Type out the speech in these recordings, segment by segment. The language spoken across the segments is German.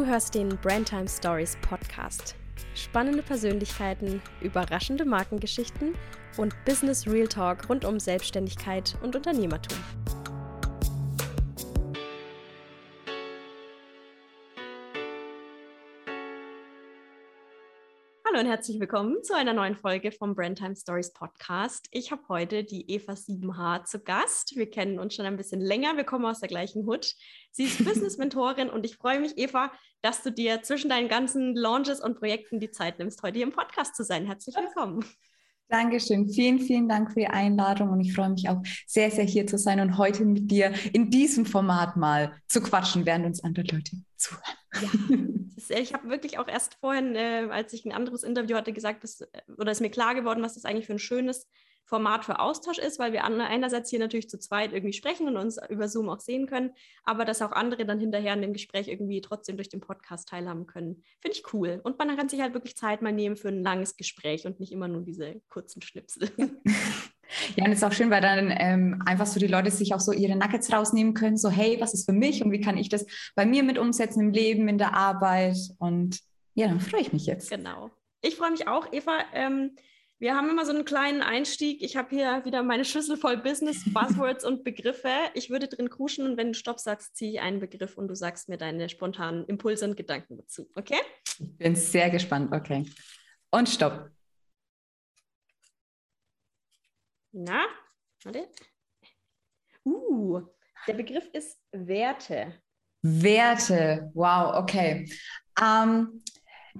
Du hörst den Brandtime Stories Podcast. Spannende Persönlichkeiten, überraschende Markengeschichten und Business Real Talk rund um Selbstständigkeit und Unternehmertum. Und herzlich willkommen zu einer neuen Folge vom Brandtime Stories Podcast. Ich habe heute die Eva 7H zu Gast. Wir kennen uns schon ein bisschen länger. Wir kommen aus der gleichen Hut. Sie ist Business-Mentorin und ich freue mich, Eva, dass du dir zwischen deinen ganzen Launches und Projekten die Zeit nimmst, heute hier im Podcast zu sein. Herzlich willkommen. Dankeschön. Vielen, vielen Dank für die Einladung und ich freue mich auch sehr, sehr hier zu sein und heute mit dir in diesem Format mal zu quatschen, während uns andere Leute zuhören. Ja, ich habe wirklich auch erst vorhin, äh, als ich ein anderes Interview hatte, gesagt, dass, oder ist mir klar geworden, was das eigentlich für ein schönes Format für Austausch ist, weil wir einerseits hier natürlich zu zweit irgendwie sprechen und uns über Zoom auch sehen können, aber dass auch andere dann hinterher in dem Gespräch irgendwie trotzdem durch den Podcast teilhaben können. Finde ich cool. Und man kann sich halt wirklich Zeit mal nehmen für ein langes Gespräch und nicht immer nur diese kurzen Schnipsel. Ja, und es ist auch schön, weil dann ähm, einfach so die Leute sich auch so ihre Nuggets rausnehmen können, so hey, was ist für mich und wie kann ich das bei mir mit umsetzen im Leben, in der Arbeit und ja, dann freue ich mich jetzt. Genau. Ich freue mich auch, Eva. Ähm, wir haben immer so einen kleinen Einstieg. Ich habe hier wieder meine Schüssel voll Business, Buzzwords und Begriffe. Ich würde drin kruschen und wenn du Stopp sagst, ziehe ich einen Begriff und du sagst mir deine spontanen Impulse und Gedanken dazu. Okay? Ich bin sehr gespannt. Okay. Und Stopp. Na, warte. Uh, der Begriff ist Werte. Werte, wow, okay. Ähm,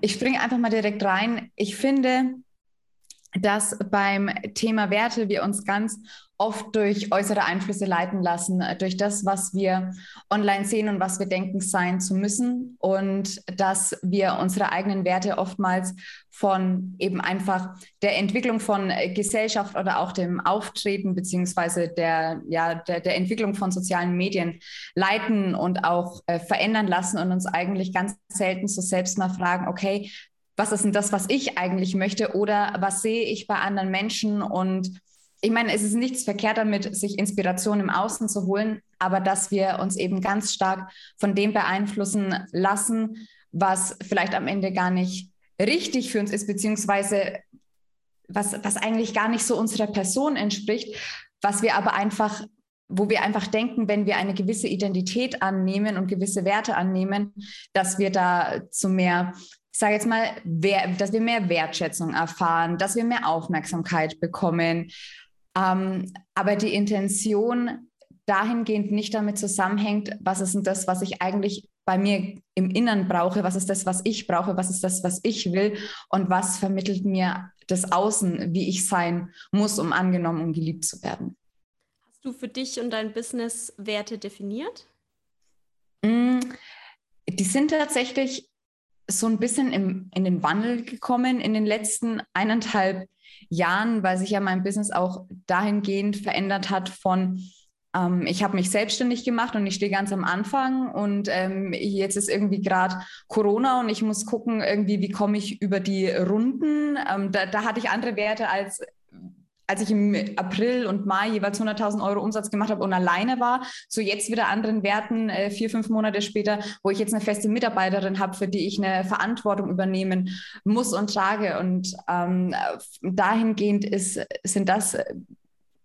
ich springe einfach mal direkt rein. Ich finde, dass beim Thema Werte wir uns ganz oft durch äußere Einflüsse leiten lassen, durch das, was wir online sehen und was wir denken sein zu müssen und dass wir unsere eigenen Werte oftmals von eben einfach der Entwicklung von Gesellschaft oder auch dem Auftreten beziehungsweise der, ja, der, der Entwicklung von sozialen Medien leiten und auch äh, verändern lassen und uns eigentlich ganz selten so selbst mal fragen, okay, was ist denn das, was ich eigentlich möchte? Oder was sehe ich bei anderen Menschen? Und ich meine, es ist nichts verkehrt damit, sich Inspiration im Außen zu holen, aber dass wir uns eben ganz stark von dem beeinflussen lassen, was vielleicht am Ende gar nicht richtig für uns ist, beziehungsweise was, was eigentlich gar nicht so unserer Person entspricht, was wir aber einfach, wo wir einfach denken, wenn wir eine gewisse Identität annehmen und gewisse Werte annehmen, dass wir da zu mehr sage jetzt mal, dass wir mehr Wertschätzung erfahren, dass wir mehr Aufmerksamkeit bekommen. Ähm, aber die Intention dahingehend nicht damit zusammenhängt, was ist denn das, was ich eigentlich bei mir im Innern brauche, was ist das, was ich brauche, was ist das, was ich will und was vermittelt mir das Außen, wie ich sein muss, um angenommen und geliebt zu werden. Hast du für dich und dein Business Werte definiert? Mm, die sind tatsächlich so ein bisschen im, in den Wandel gekommen in den letzten eineinhalb Jahren, weil sich ja mein Business auch dahingehend verändert hat von ähm, ich habe mich selbstständig gemacht und ich stehe ganz am Anfang und ähm, jetzt ist irgendwie gerade Corona und ich muss gucken, irgendwie, wie komme ich über die Runden. Ähm, da, da hatte ich andere Werte als als ich im April und Mai jeweils 100.000 Euro Umsatz gemacht habe und alleine war, so jetzt wieder anderen Werten, äh, vier, fünf Monate später, wo ich jetzt eine feste Mitarbeiterin habe, für die ich eine Verantwortung übernehmen muss und trage. Und ähm, dahingehend ist, sind das,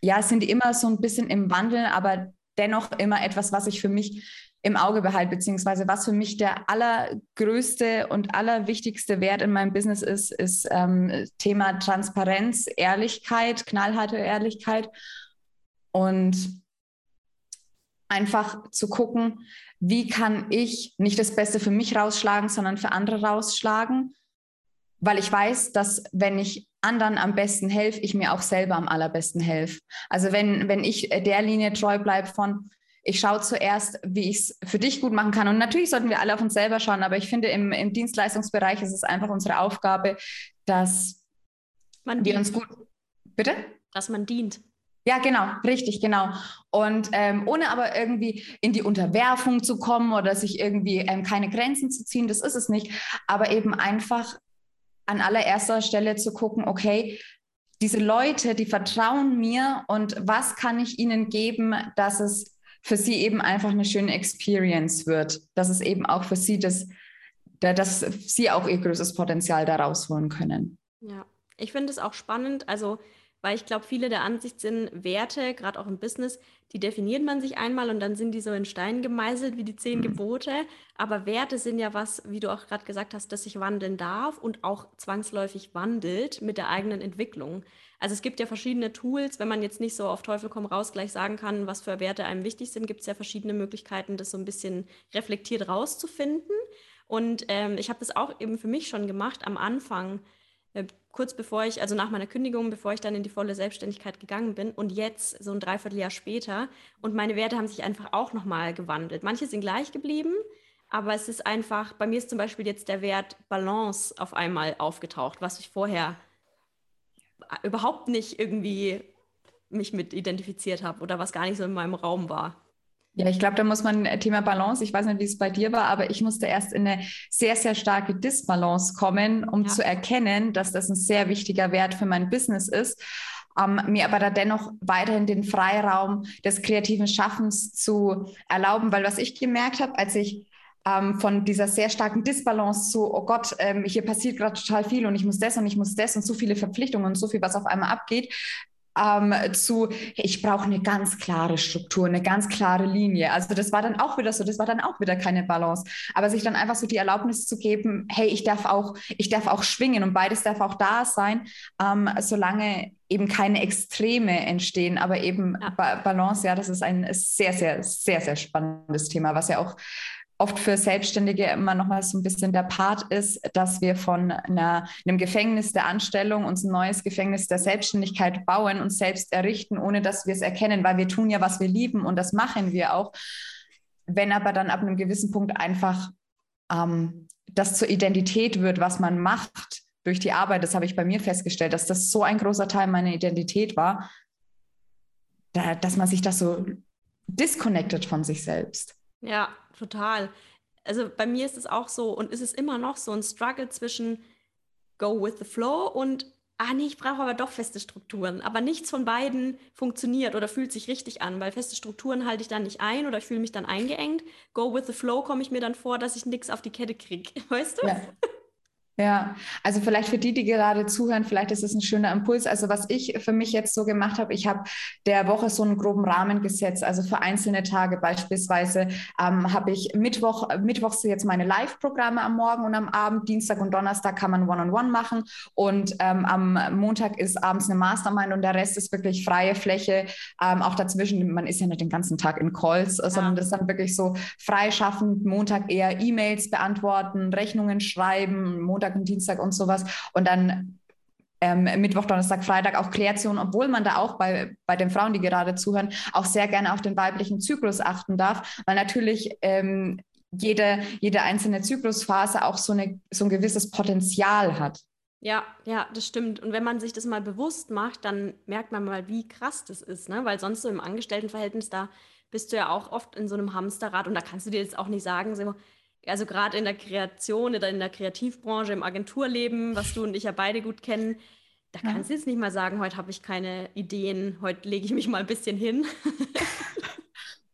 ja, sind immer so ein bisschen im Wandel, aber dennoch immer etwas, was ich für mich im Auge behalte, beziehungsweise was für mich der allergrößte und allerwichtigste Wert in meinem Business ist, ist ähm, Thema Transparenz, Ehrlichkeit, knallharte Ehrlichkeit und einfach zu gucken, wie kann ich nicht das Beste für mich rausschlagen, sondern für andere rausschlagen, weil ich weiß, dass wenn ich anderen am besten helfe, ich mir auch selber am allerbesten helfe. Also wenn, wenn ich der Linie treu bleibe von, ich schaue zuerst, wie ich es für dich gut machen kann. Und natürlich sollten wir alle auf uns selber schauen, aber ich finde, im, im Dienstleistungsbereich ist es einfach unsere Aufgabe, dass man wir uns gut. Bitte? Dass man dient. Ja, genau, richtig, genau. Und ähm, ohne aber irgendwie in die Unterwerfung zu kommen oder sich irgendwie ähm, keine Grenzen zu ziehen, das ist es nicht. Aber eben einfach an allererster Stelle zu gucken, okay, diese Leute, die vertrauen mir und was kann ich ihnen geben, dass es für sie eben einfach eine schöne Experience wird, dass es eben auch für sie das, dass sie auch ihr größtes Potenzial da rausholen können. Ja, ich finde es auch spannend, also weil ich glaube, viele der Ansicht sind, Werte, gerade auch im Business, die definiert man sich einmal und dann sind die so in Stein gemeißelt wie die zehn mhm. Gebote. Aber Werte sind ja was, wie du auch gerade gesagt hast, das sich wandeln darf und auch zwangsläufig wandelt mit der eigenen Entwicklung. Also es gibt ja verschiedene Tools, wenn man jetzt nicht so auf Teufel komm raus gleich sagen kann, was für Werte einem wichtig sind, gibt es ja verschiedene Möglichkeiten, das so ein bisschen reflektiert rauszufinden. Und ähm, ich habe das auch eben für mich schon gemacht am Anfang, äh, kurz bevor ich, also nach meiner Kündigung, bevor ich dann in die volle Selbstständigkeit gegangen bin und jetzt so ein Dreivierteljahr später. Und meine Werte haben sich einfach auch nochmal gewandelt. Manche sind gleich geblieben, aber es ist einfach, bei mir ist zum Beispiel jetzt der Wert Balance auf einmal aufgetaucht, was ich vorher überhaupt nicht irgendwie mich mit identifiziert habe oder was gar nicht so in meinem Raum war. Ja, ich glaube, da muss man äh, Thema Balance, ich weiß nicht, wie es bei dir war, aber ich musste erst in eine sehr, sehr starke Disbalance kommen, um ja. zu erkennen, dass das ein sehr wichtiger Wert für mein Business ist. Ähm, mir aber da dennoch weiterhin den Freiraum des kreativen Schaffens zu erlauben, weil was ich gemerkt habe, als ich ähm, von dieser sehr starken Disbalance zu, oh Gott, ähm, hier passiert gerade total viel und ich muss das und ich muss das und so viele Verpflichtungen und so viel, was auf einmal abgeht, ähm, zu, ich brauche eine ganz klare Struktur, eine ganz klare Linie. Also das war dann auch wieder so, das war dann auch wieder keine Balance. Aber sich dann einfach so die Erlaubnis zu geben, hey, ich darf auch, ich darf auch schwingen und beides darf auch da sein, ähm, solange eben keine Extreme entstehen, aber eben ba Balance, ja, das ist ein sehr, sehr, sehr, sehr spannendes Thema, was ja auch oft für Selbstständige immer noch mal so ein bisschen der Part ist, dass wir von einer, einem Gefängnis der Anstellung uns ein neues Gefängnis der Selbstständigkeit bauen und selbst errichten, ohne dass wir es erkennen, weil wir tun ja, was wir lieben und das machen wir auch. Wenn aber dann ab einem gewissen Punkt einfach ähm, das zur Identität wird, was man macht durch die Arbeit, das habe ich bei mir festgestellt, dass das so ein großer Teil meiner Identität war, da, dass man sich das so disconnected von sich selbst. Ja, total. Also bei mir ist es auch so und ist es immer noch so ein Struggle zwischen Go with the Flow und ah nee, ich brauche aber doch feste Strukturen. Aber nichts von beiden funktioniert oder fühlt sich richtig an, weil feste Strukturen halte ich dann nicht ein oder ich fühle mich dann eingeengt. Go with the Flow komme ich mir dann vor, dass ich nichts auf die Kette kriege. Weißt du? Ja. Ja, also vielleicht für die, die gerade zuhören, vielleicht ist es ein schöner Impuls. Also was ich für mich jetzt so gemacht habe, ich habe der Woche so einen groben Rahmen gesetzt. Also für einzelne Tage beispielsweise ähm, habe ich Mittwoch, Mittwochs jetzt meine Live-Programme am Morgen und am Abend. Dienstag und Donnerstag kann man One-on-One -on -One machen und ähm, am Montag ist abends eine Mastermind und der Rest ist wirklich freie Fläche. Ähm, auch dazwischen, man ist ja nicht den ganzen Tag in Calls, ja. sondern das ist dann wirklich so freischaffend. Montag eher E-Mails beantworten, Rechnungen schreiben, Montag Montag und Dienstag und sowas. Und dann ähm, Mittwoch, Donnerstag, Freitag auch Kreation, obwohl man da auch bei, bei den Frauen, die gerade zuhören, auch sehr gerne auf den weiblichen Zyklus achten darf, weil natürlich ähm, jede, jede einzelne Zyklusphase auch so, eine, so ein gewisses Potenzial hat. Ja, ja, das stimmt. Und wenn man sich das mal bewusst macht, dann merkt man mal, wie krass das ist, ne? Weil sonst so im Angestelltenverhältnis, da bist du ja auch oft in so einem Hamsterrad und da kannst du dir jetzt auch nicht sagen, so, also gerade in der Kreation oder in der Kreativbranche, im Agenturleben, was du und ich ja beide gut kennen, da kannst du jetzt nicht mal sagen, heute habe ich keine Ideen, heute lege ich mich mal ein bisschen hin.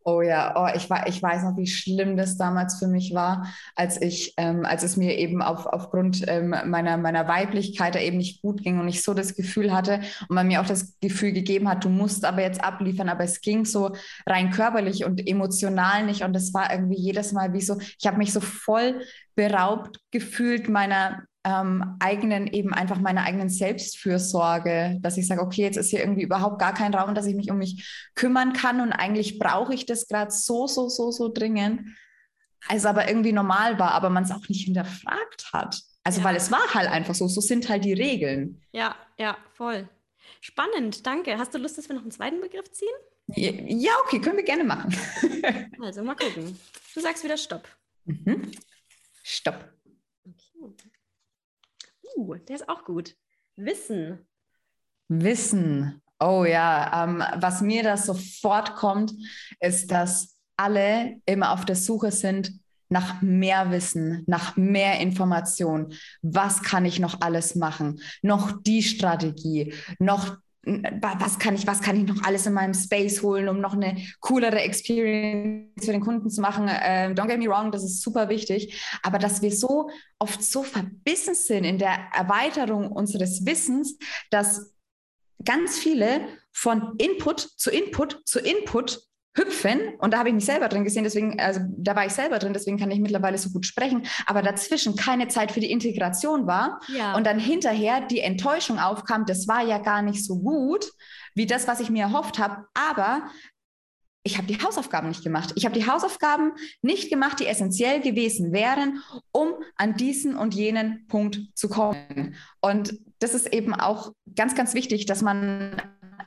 Oh ja, oh, ich, ich weiß noch, wie schlimm das damals für mich war, als ich, ähm, als es mir eben auf, aufgrund ähm, meiner, meiner Weiblichkeit da eben nicht gut ging und ich so das Gefühl hatte und man mir auch das Gefühl gegeben hat, du musst aber jetzt abliefern, aber es ging so rein körperlich und emotional nicht und das war irgendwie jedes Mal wie so, ich habe mich so voll beraubt gefühlt meiner, ähm, eigenen, eben einfach meiner eigenen Selbstfürsorge, dass ich sage, okay, jetzt ist hier irgendwie überhaupt gar kein Raum, dass ich mich um mich kümmern kann und eigentlich brauche ich das gerade so, so, so, so dringend. Also aber irgendwie normal war, aber man es auch nicht hinterfragt hat. Also ja. weil es war halt einfach so, so sind halt die Regeln. Ja, ja, voll. Spannend, danke. Hast du Lust, dass wir noch einen zweiten Begriff ziehen? Ja, okay, können wir gerne machen. also mal gucken. Du sagst wieder Stopp. Mhm. Stopp. Uh, der ist auch gut. Wissen. Wissen. Oh ja, ähm, was mir da sofort kommt, ist, dass alle immer auf der Suche sind nach mehr Wissen, nach mehr Information. Was kann ich noch alles machen? Noch die Strategie, noch was kann ich, was kann ich noch alles in meinem Space holen, um noch eine coolere Experience für den Kunden zu machen. Ähm, don't get me wrong, das ist super wichtig. Aber dass wir so oft so verbissen sind in der Erweiterung unseres Wissens, dass ganz viele von Input zu Input zu Input hüpfen und da habe ich mich selber drin gesehen, deswegen, also da war ich selber drin, deswegen kann ich mittlerweile so gut sprechen, aber dazwischen keine Zeit für die Integration war ja. und dann hinterher die Enttäuschung aufkam, das war ja gar nicht so gut wie das, was ich mir erhofft habe, aber ich habe die Hausaufgaben nicht gemacht. Ich habe die Hausaufgaben nicht gemacht, die essentiell gewesen wären, um an diesen und jenen Punkt zu kommen. Und das ist eben auch ganz, ganz wichtig, dass man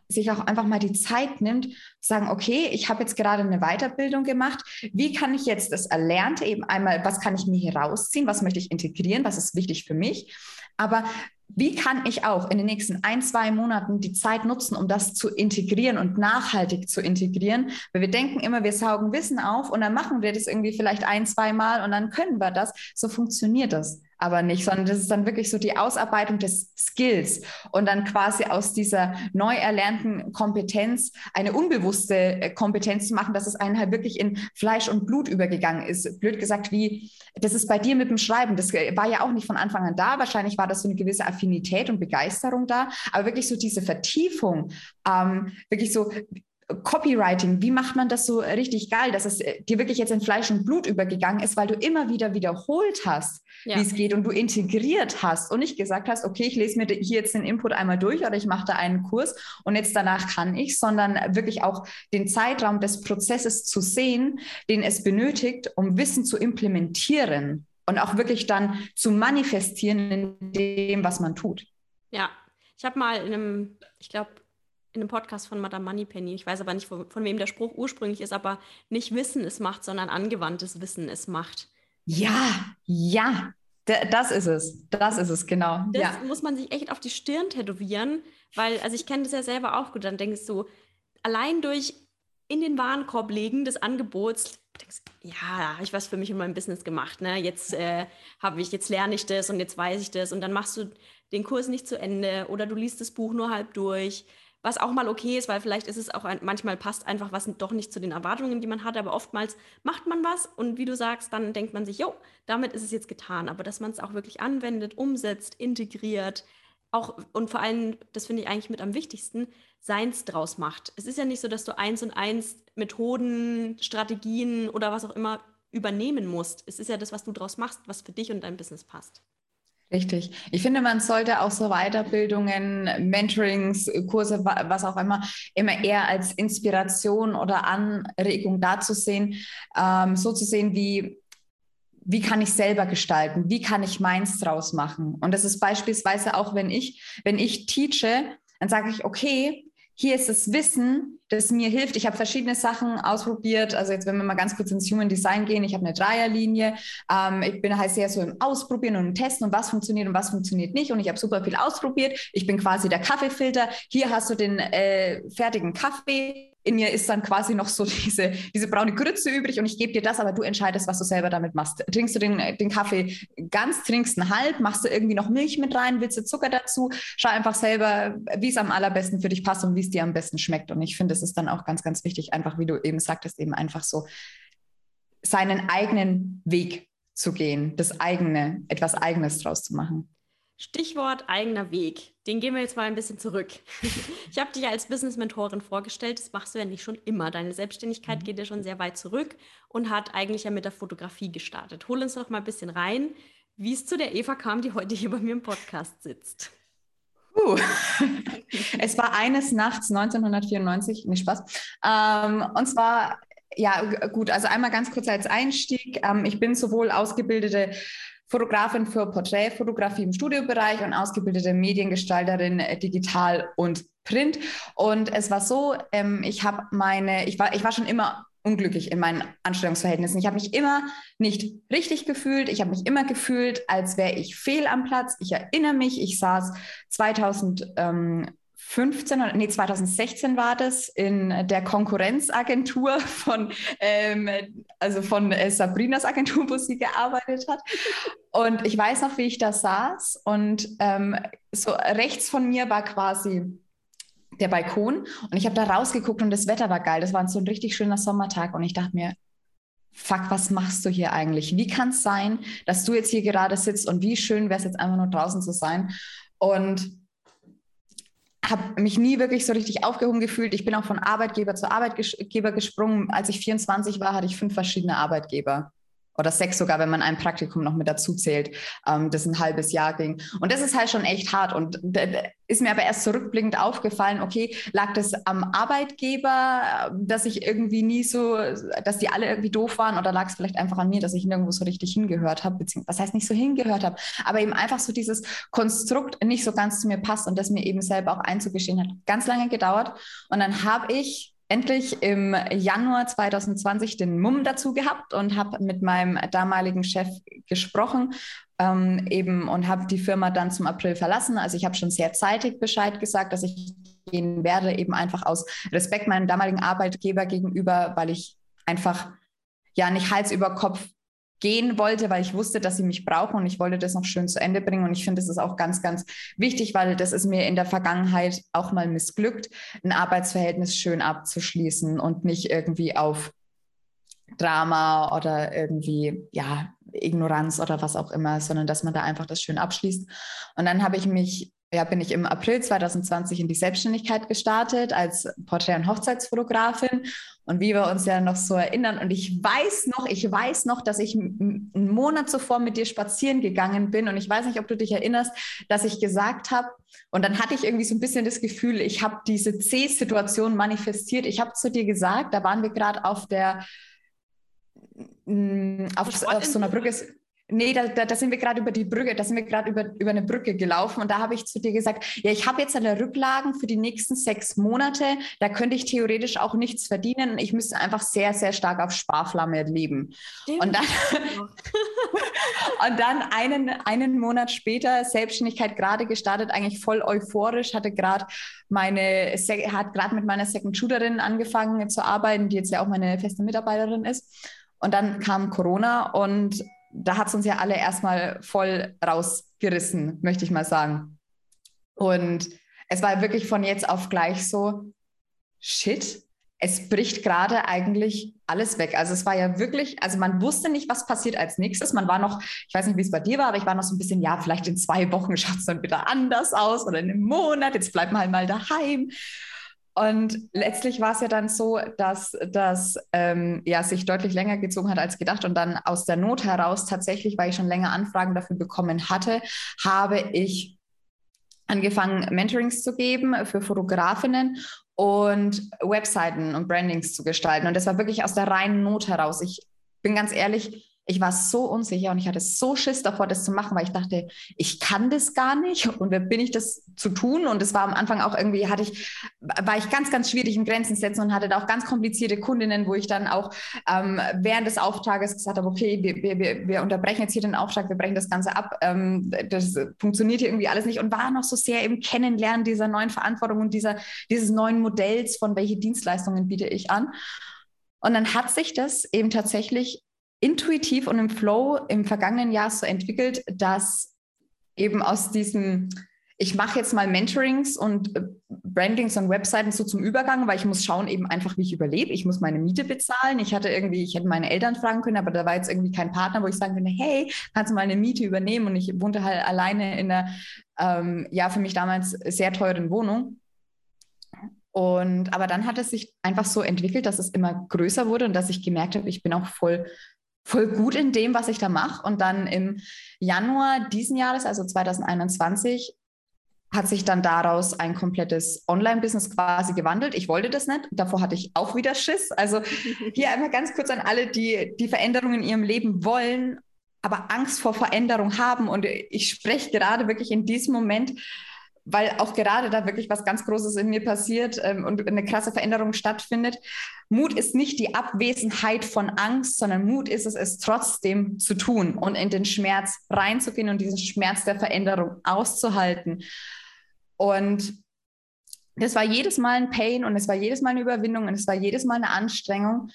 sich auch einfach mal die Zeit nimmt, sagen, okay, ich habe jetzt gerade eine Weiterbildung gemacht. Wie kann ich jetzt das Erlernte eben einmal, was kann ich mir hier rausziehen? Was möchte ich integrieren? Was ist wichtig für mich? Aber wie kann ich auch in den nächsten ein, zwei Monaten die Zeit nutzen, um das zu integrieren und nachhaltig zu integrieren? Weil wir denken immer, wir saugen Wissen auf und dann machen wir das irgendwie vielleicht ein, zwei Mal und dann können wir das. So funktioniert das aber nicht, sondern das ist dann wirklich so die Ausarbeitung des Skills und dann quasi aus dieser neu erlernten Kompetenz eine unbewusste äh, Kompetenz zu machen, dass es einen halt wirklich in Fleisch und Blut übergegangen ist. Blöd gesagt, wie das ist bei dir mit dem Schreiben. Das äh, war ja auch nicht von Anfang an da. Wahrscheinlich war das so eine gewisse Affinität und Begeisterung da, aber wirklich so diese Vertiefung, ähm, wirklich so Copywriting, wie macht man das so richtig geil, dass es äh, dir wirklich jetzt in Fleisch und Blut übergegangen ist, weil du immer wieder wiederholt hast, ja. wie es geht und du integriert hast und nicht gesagt hast, okay, ich lese mir hier jetzt den Input einmal durch oder ich mache da einen Kurs und jetzt danach kann ich, sondern wirklich auch den Zeitraum des Prozesses zu sehen, den es benötigt, um Wissen zu implementieren und auch wirklich dann zu manifestieren in dem, was man tut. Ja, ich habe mal in einem, ich glaube, in einem Podcast von Madame Moneypenny, ich weiß aber nicht, von, von wem der Spruch ursprünglich ist, aber nicht Wissen es macht, sondern angewandtes Wissen es macht. Ja, ja, das ist es. Das ist es, genau. Das ja. muss man sich echt auf die Stirn tätowieren, weil, also ich kenne das ja selber auch gut, dann denkst du, allein durch in den Warenkorb legen des Angebots, denkst, ja, habe ich was für mich in meinem Business gemacht, ne? Jetzt äh, habe ich, jetzt lerne ich das und jetzt weiß ich das und dann machst du den Kurs nicht zu Ende oder du liest das Buch nur halb durch was auch mal okay ist, weil vielleicht ist es auch ein, manchmal passt einfach was doch nicht zu den Erwartungen, die man hat, aber oftmals macht man was und wie du sagst, dann denkt man sich, jo, damit ist es jetzt getan, aber dass man es auch wirklich anwendet, umsetzt, integriert, auch und vor allem, das finde ich eigentlich mit am wichtigsten, Seins draus macht. Es ist ja nicht so, dass du eins und eins Methoden, Strategien oder was auch immer übernehmen musst. Es ist ja das, was du draus machst, was für dich und dein Business passt. Richtig. Ich finde, man sollte auch so Weiterbildungen, Mentorings, Kurse, was auch immer, immer eher als Inspiration oder Anregung dazu sehen, ähm, so zu sehen, wie, wie kann ich selber gestalten? Wie kann ich meins draus machen? Und das ist beispielsweise auch, wenn ich, wenn ich teache, dann sage ich, okay, hier ist das Wissen, das mir hilft. Ich habe verschiedene Sachen ausprobiert. Also jetzt, wenn wir mal ganz kurz ins Human Design gehen, ich habe eine Dreierlinie. Ähm, ich bin halt sehr so im Ausprobieren und im Testen und was funktioniert und was funktioniert nicht. Und ich habe super viel ausprobiert. Ich bin quasi der Kaffeefilter. Hier hast du den äh, fertigen Kaffee in mir ist dann quasi noch so diese, diese braune Grütze übrig und ich gebe dir das, aber du entscheidest, was du selber damit machst. Trinkst du den, den Kaffee ganz, trinkst einen halb, machst du irgendwie noch Milch mit rein, willst du Zucker dazu? Schau einfach selber, wie es am allerbesten für dich passt und wie es dir am besten schmeckt. Und ich finde, es ist dann auch ganz, ganz wichtig, einfach wie du eben sagtest, eben einfach so seinen eigenen Weg zu gehen, das eigene, etwas Eigenes draus zu machen. Stichwort eigener Weg. Den gehen wir jetzt mal ein bisschen zurück. Ich habe dich als Business-Mentorin vorgestellt. Das machst du ja nicht schon immer. Deine Selbstständigkeit mhm. geht ja schon sehr weit zurück und hat eigentlich ja mit der Fotografie gestartet. Hol uns doch mal ein bisschen rein, wie es zu der Eva kam, die heute hier bei mir im Podcast sitzt. Uh. es war eines Nachts 1994, nicht Spaß. Ähm, und zwar, ja, gut, also einmal ganz kurz als Einstieg. Ähm, ich bin sowohl ausgebildete Fotografin für Porträtfotografie im Studiobereich und ausgebildete Mediengestalterin äh, digital und Print. Und es war so, ähm, ich habe meine, ich war, ich war schon immer unglücklich in meinen Anstellungsverhältnissen. Ich habe mich immer nicht richtig gefühlt. Ich habe mich immer gefühlt, als wäre ich fehl am Platz. Ich erinnere mich, ich saß 2000. Ähm, 15 oder nee, 2016 war das in der Konkurrenzagentur von, ähm, also von äh, Sabrinas Agentur, wo sie gearbeitet hat. Und ich weiß noch, wie ich da saß und ähm, so rechts von mir war quasi der Balkon und ich habe da rausgeguckt und das Wetter war geil. Das war so ein richtig schöner Sommertag und ich dachte mir, fuck, was machst du hier eigentlich? Wie kann es sein, dass du jetzt hier gerade sitzt und wie schön wäre es jetzt einfach nur draußen zu sein? Und habe mich nie wirklich so richtig aufgehoben gefühlt. Ich bin auch von Arbeitgeber zu Arbeitgeber gesprungen. Als ich 24 war, hatte ich fünf verschiedene Arbeitgeber oder sechs sogar, wenn man ein Praktikum noch mit dazu zählt, ähm, das ein halbes Jahr ging. Und das ist halt schon echt hart. Und ist mir aber erst zurückblickend aufgefallen, okay, lag das am Arbeitgeber, dass ich irgendwie nie so, dass die alle irgendwie doof waren oder lag es vielleicht einfach an mir, dass ich nirgendwo so richtig hingehört habe, beziehungsweise, was heißt nicht so hingehört habe, aber eben einfach so dieses Konstrukt nicht so ganz zu mir passt und das mir eben selber auch einzugestehen hat, ganz lange gedauert. Und dann habe ich endlich im Januar 2020 den Mumm dazu gehabt und habe mit meinem damaligen Chef gesprochen ähm, eben und habe die Firma dann zum April verlassen. Also ich habe schon sehr zeitig Bescheid gesagt, dass ich gehen werde, eben einfach aus Respekt meinem damaligen Arbeitgeber gegenüber, weil ich einfach ja nicht Hals über Kopf gehen wollte, weil ich wusste, dass sie mich brauchen und ich wollte das noch schön zu Ende bringen. Und ich finde, das ist auch ganz, ganz wichtig, weil das ist mir in der Vergangenheit auch mal missglückt, ein Arbeitsverhältnis schön abzuschließen und nicht irgendwie auf Drama oder irgendwie, ja, Ignoranz oder was auch immer, sondern dass man da einfach das schön abschließt. Und dann habe ich mich ja, bin ich im April 2020 in die Selbstständigkeit gestartet als Porträt- und Hochzeitsfotografin. Und wie wir uns ja noch so erinnern, und ich weiß noch, ich weiß noch, dass ich einen Monat zuvor mit dir spazieren gegangen bin. Und ich weiß nicht, ob du dich erinnerst, dass ich gesagt habe, und dann hatte ich irgendwie so ein bisschen das Gefühl, ich habe diese C-Situation manifestiert. Ich habe zu dir gesagt, da waren wir gerade auf der, auf, auf so einer Brücke. Nee, da, da, da, sind wir gerade über die Brücke, da sind wir gerade über, über eine Brücke gelaufen und da habe ich zu dir gesagt, ja, ich habe jetzt eine Rücklagen für die nächsten sechs Monate, da könnte ich theoretisch auch nichts verdienen. Ich müsste einfach sehr, sehr stark auf Sparflamme leben. Und dann, und dann einen, einen Monat später, Selbstständigkeit gerade gestartet, eigentlich voll euphorisch, hatte gerade meine, hat gerade mit meiner Second Shooterin angefangen zu arbeiten, die jetzt ja auch meine feste Mitarbeiterin ist. Und dann kam Corona und da hat es uns ja alle erstmal voll rausgerissen, möchte ich mal sagen. Und es war wirklich von jetzt auf gleich so, shit, es bricht gerade eigentlich alles weg. Also es war ja wirklich, also man wusste nicht, was passiert als nächstes. Man war noch, ich weiß nicht, wie es bei dir war, aber ich war noch so ein bisschen, ja, vielleicht in zwei Wochen schaut es dann wieder anders aus oder in einem Monat, jetzt bleibt man halt mal daheim. Und letztlich war es ja dann so, dass das ähm, ja, sich deutlich länger gezogen hat als gedacht. Und dann aus der Not heraus, tatsächlich, weil ich schon länger Anfragen dafür bekommen hatte, habe ich angefangen, Mentorings zu geben für Fotografinnen und Webseiten und Brandings zu gestalten. Und das war wirklich aus der reinen Not heraus. Ich bin ganz ehrlich, ich war so unsicher und ich hatte so Schiss davor, das zu machen, weil ich dachte, ich kann das gar nicht und wer bin ich, das zu tun? Und es war am Anfang auch irgendwie, hatte ich, war ich ganz, ganz schwierig in Grenzen setzen und hatte da auch ganz komplizierte Kundinnen, wo ich dann auch ähm, während des Auftrages gesagt habe, okay, wir, wir, wir unterbrechen jetzt hier den Auftrag, wir brechen das Ganze ab. Ähm, das funktioniert hier irgendwie alles nicht und war noch so sehr im Kennenlernen dieser neuen Verantwortung und dieser, dieses neuen Modells von welche Dienstleistungen biete ich an. Und dann hat sich das eben tatsächlich intuitiv und im Flow im vergangenen Jahr so entwickelt, dass eben aus diesem, ich mache jetzt mal Mentorings und äh, Brandings und Webseiten so zum Übergang, weil ich muss schauen eben einfach, wie ich überlebe. Ich muss meine Miete bezahlen. Ich hatte irgendwie, ich hätte meine Eltern fragen können, aber da war jetzt irgendwie kein Partner, wo ich sagen könnte, hey, kannst du mal eine Miete übernehmen? Und ich wohnte halt alleine in einer, ähm, ja, für mich damals sehr teuren Wohnung. Und aber dann hat es sich einfach so entwickelt, dass es immer größer wurde und dass ich gemerkt habe, ich bin auch voll voll gut in dem, was ich da mache. Und dann im Januar diesen Jahres, also 2021, hat sich dann daraus ein komplettes Online-Business quasi gewandelt. Ich wollte das nicht. Davor hatte ich auch wieder Schiss. Also hier einmal ganz kurz an alle, die die Veränderungen in ihrem Leben wollen, aber Angst vor Veränderung haben. Und ich spreche gerade wirklich in diesem Moment weil auch gerade da wirklich was ganz Großes in mir passiert ähm, und eine krasse Veränderung stattfindet. Mut ist nicht die Abwesenheit von Angst, sondern Mut ist es, es trotzdem zu tun und in den Schmerz reinzugehen und diesen Schmerz der Veränderung auszuhalten. Und das war jedes Mal ein Pain und es war jedes Mal eine Überwindung und es war jedes Mal eine Anstrengung.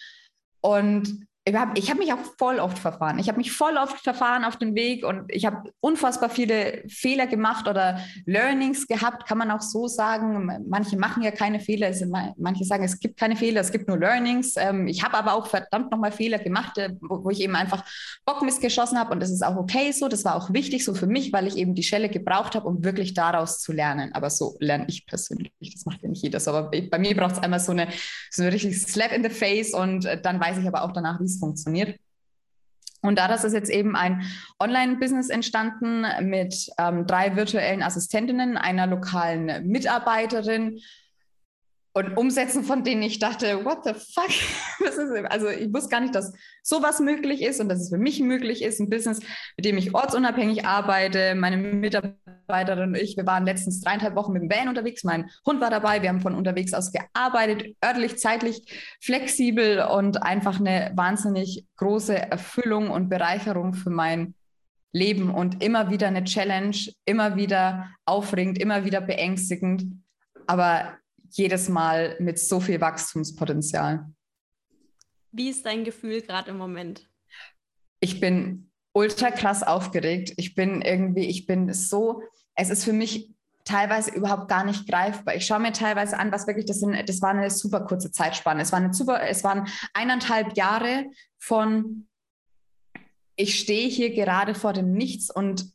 Und ich habe ich hab mich auch voll oft verfahren. Ich habe mich voll oft verfahren auf dem Weg und ich habe unfassbar viele Fehler gemacht oder Learnings gehabt, kann man auch so sagen. Manche machen ja keine Fehler, manche sagen, es gibt keine Fehler, es gibt nur Learnings. Ähm, ich habe aber auch verdammt nochmal Fehler gemacht, äh, wo ich eben einfach Bockmist geschossen habe und das ist auch okay so. Das war auch wichtig so für mich, weil ich eben die Schelle gebraucht habe, um wirklich daraus zu lernen. Aber so lerne ich persönlich. Das macht ja nicht jeder. Aber bei mir braucht es einmal so eine, so eine richtig Slap in the Face und äh, dann weiß ich aber auch danach, wie es funktioniert. Und daraus ist jetzt eben ein Online-Business entstanden mit ähm, drei virtuellen Assistentinnen, einer lokalen Mitarbeiterin und Umsätzen, von denen ich dachte, what the fuck? also ich wusste gar nicht, dass sowas möglich ist und dass es für mich möglich ist, ein Business, mit dem ich ortsunabhängig arbeite. Meine Mitarbeiterin und ich, wir waren letztens dreieinhalb Wochen mit dem Van unterwegs. Mein Hund war dabei. Wir haben von unterwegs aus gearbeitet, örtlich, zeitlich flexibel und einfach eine wahnsinnig große Erfüllung und Bereicherung für mein Leben und immer wieder eine Challenge, immer wieder aufregend, immer wieder beängstigend. Aber jedes Mal mit so viel Wachstumspotenzial. Wie ist dein Gefühl gerade im Moment? Ich bin ultra krass aufgeregt. Ich bin irgendwie, ich bin so, es ist für mich teilweise überhaupt gar nicht greifbar. Ich schaue mir teilweise an, was wirklich das sind. Das war eine super kurze Zeitspanne. Es, war eine super, es waren eineinhalb Jahre von ich stehe hier gerade vor dem Nichts und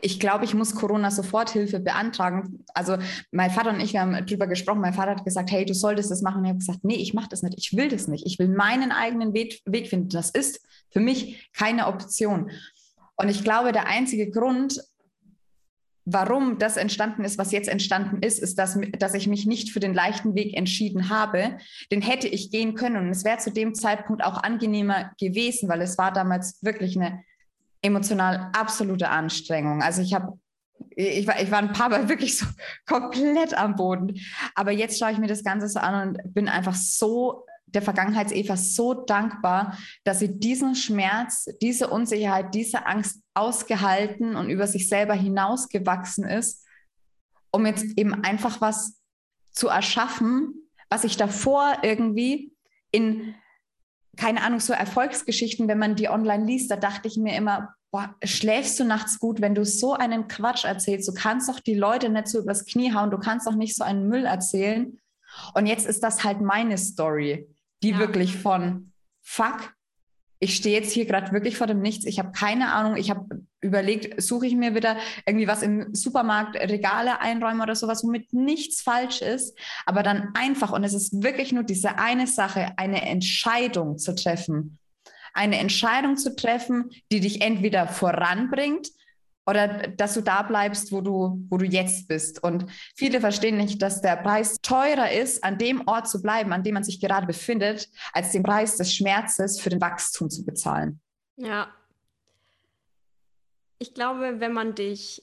ich glaube, ich muss Corona-Soforthilfe beantragen. Also mein Vater und ich haben darüber gesprochen. Mein Vater hat gesagt, hey, du solltest das machen. Und ich habe gesagt, nee, ich mache das nicht. Ich will das nicht. Ich will meinen eigenen Weg, Weg finden. Das ist für mich keine Option. Und ich glaube, der einzige Grund, warum das entstanden ist, was jetzt entstanden ist, ist, dass, dass ich mich nicht für den leichten Weg entschieden habe. Den hätte ich gehen können. Und es wäre zu dem Zeitpunkt auch angenehmer gewesen, weil es war damals wirklich eine emotional absolute Anstrengung. Also ich habe ich war, ich war ein paar Mal wirklich so komplett am Boden. Aber jetzt schaue ich mir das Ganze so an und bin einfach so der Vergangenheits-Eva so dankbar, dass sie diesen Schmerz, diese Unsicherheit, diese Angst ausgehalten und über sich selber hinausgewachsen ist, um jetzt eben einfach was zu erschaffen, was ich davor irgendwie in keine Ahnung, so Erfolgsgeschichten, wenn man die online liest, da dachte ich mir immer, boah, schläfst du nachts gut, wenn du so einen Quatsch erzählst? Du kannst doch die Leute nicht so übers Knie hauen, du kannst doch nicht so einen Müll erzählen. Und jetzt ist das halt meine Story, die ja. wirklich von fuck, ich stehe jetzt hier gerade wirklich vor dem Nichts. Ich habe keine Ahnung. Ich habe überlegt, suche ich mir wieder irgendwie was im Supermarkt, Regale einräumen oder sowas, womit nichts falsch ist. Aber dann einfach, und es ist wirklich nur diese eine Sache, eine Entscheidung zu treffen. Eine Entscheidung zu treffen, die dich entweder voranbringt oder dass du da bleibst, wo du, wo du jetzt bist. Und viele verstehen nicht, dass der Preis teurer ist, an dem Ort zu bleiben, an dem man sich gerade befindet, als den Preis des Schmerzes für den Wachstum zu bezahlen. Ja. Ich glaube, wenn man dich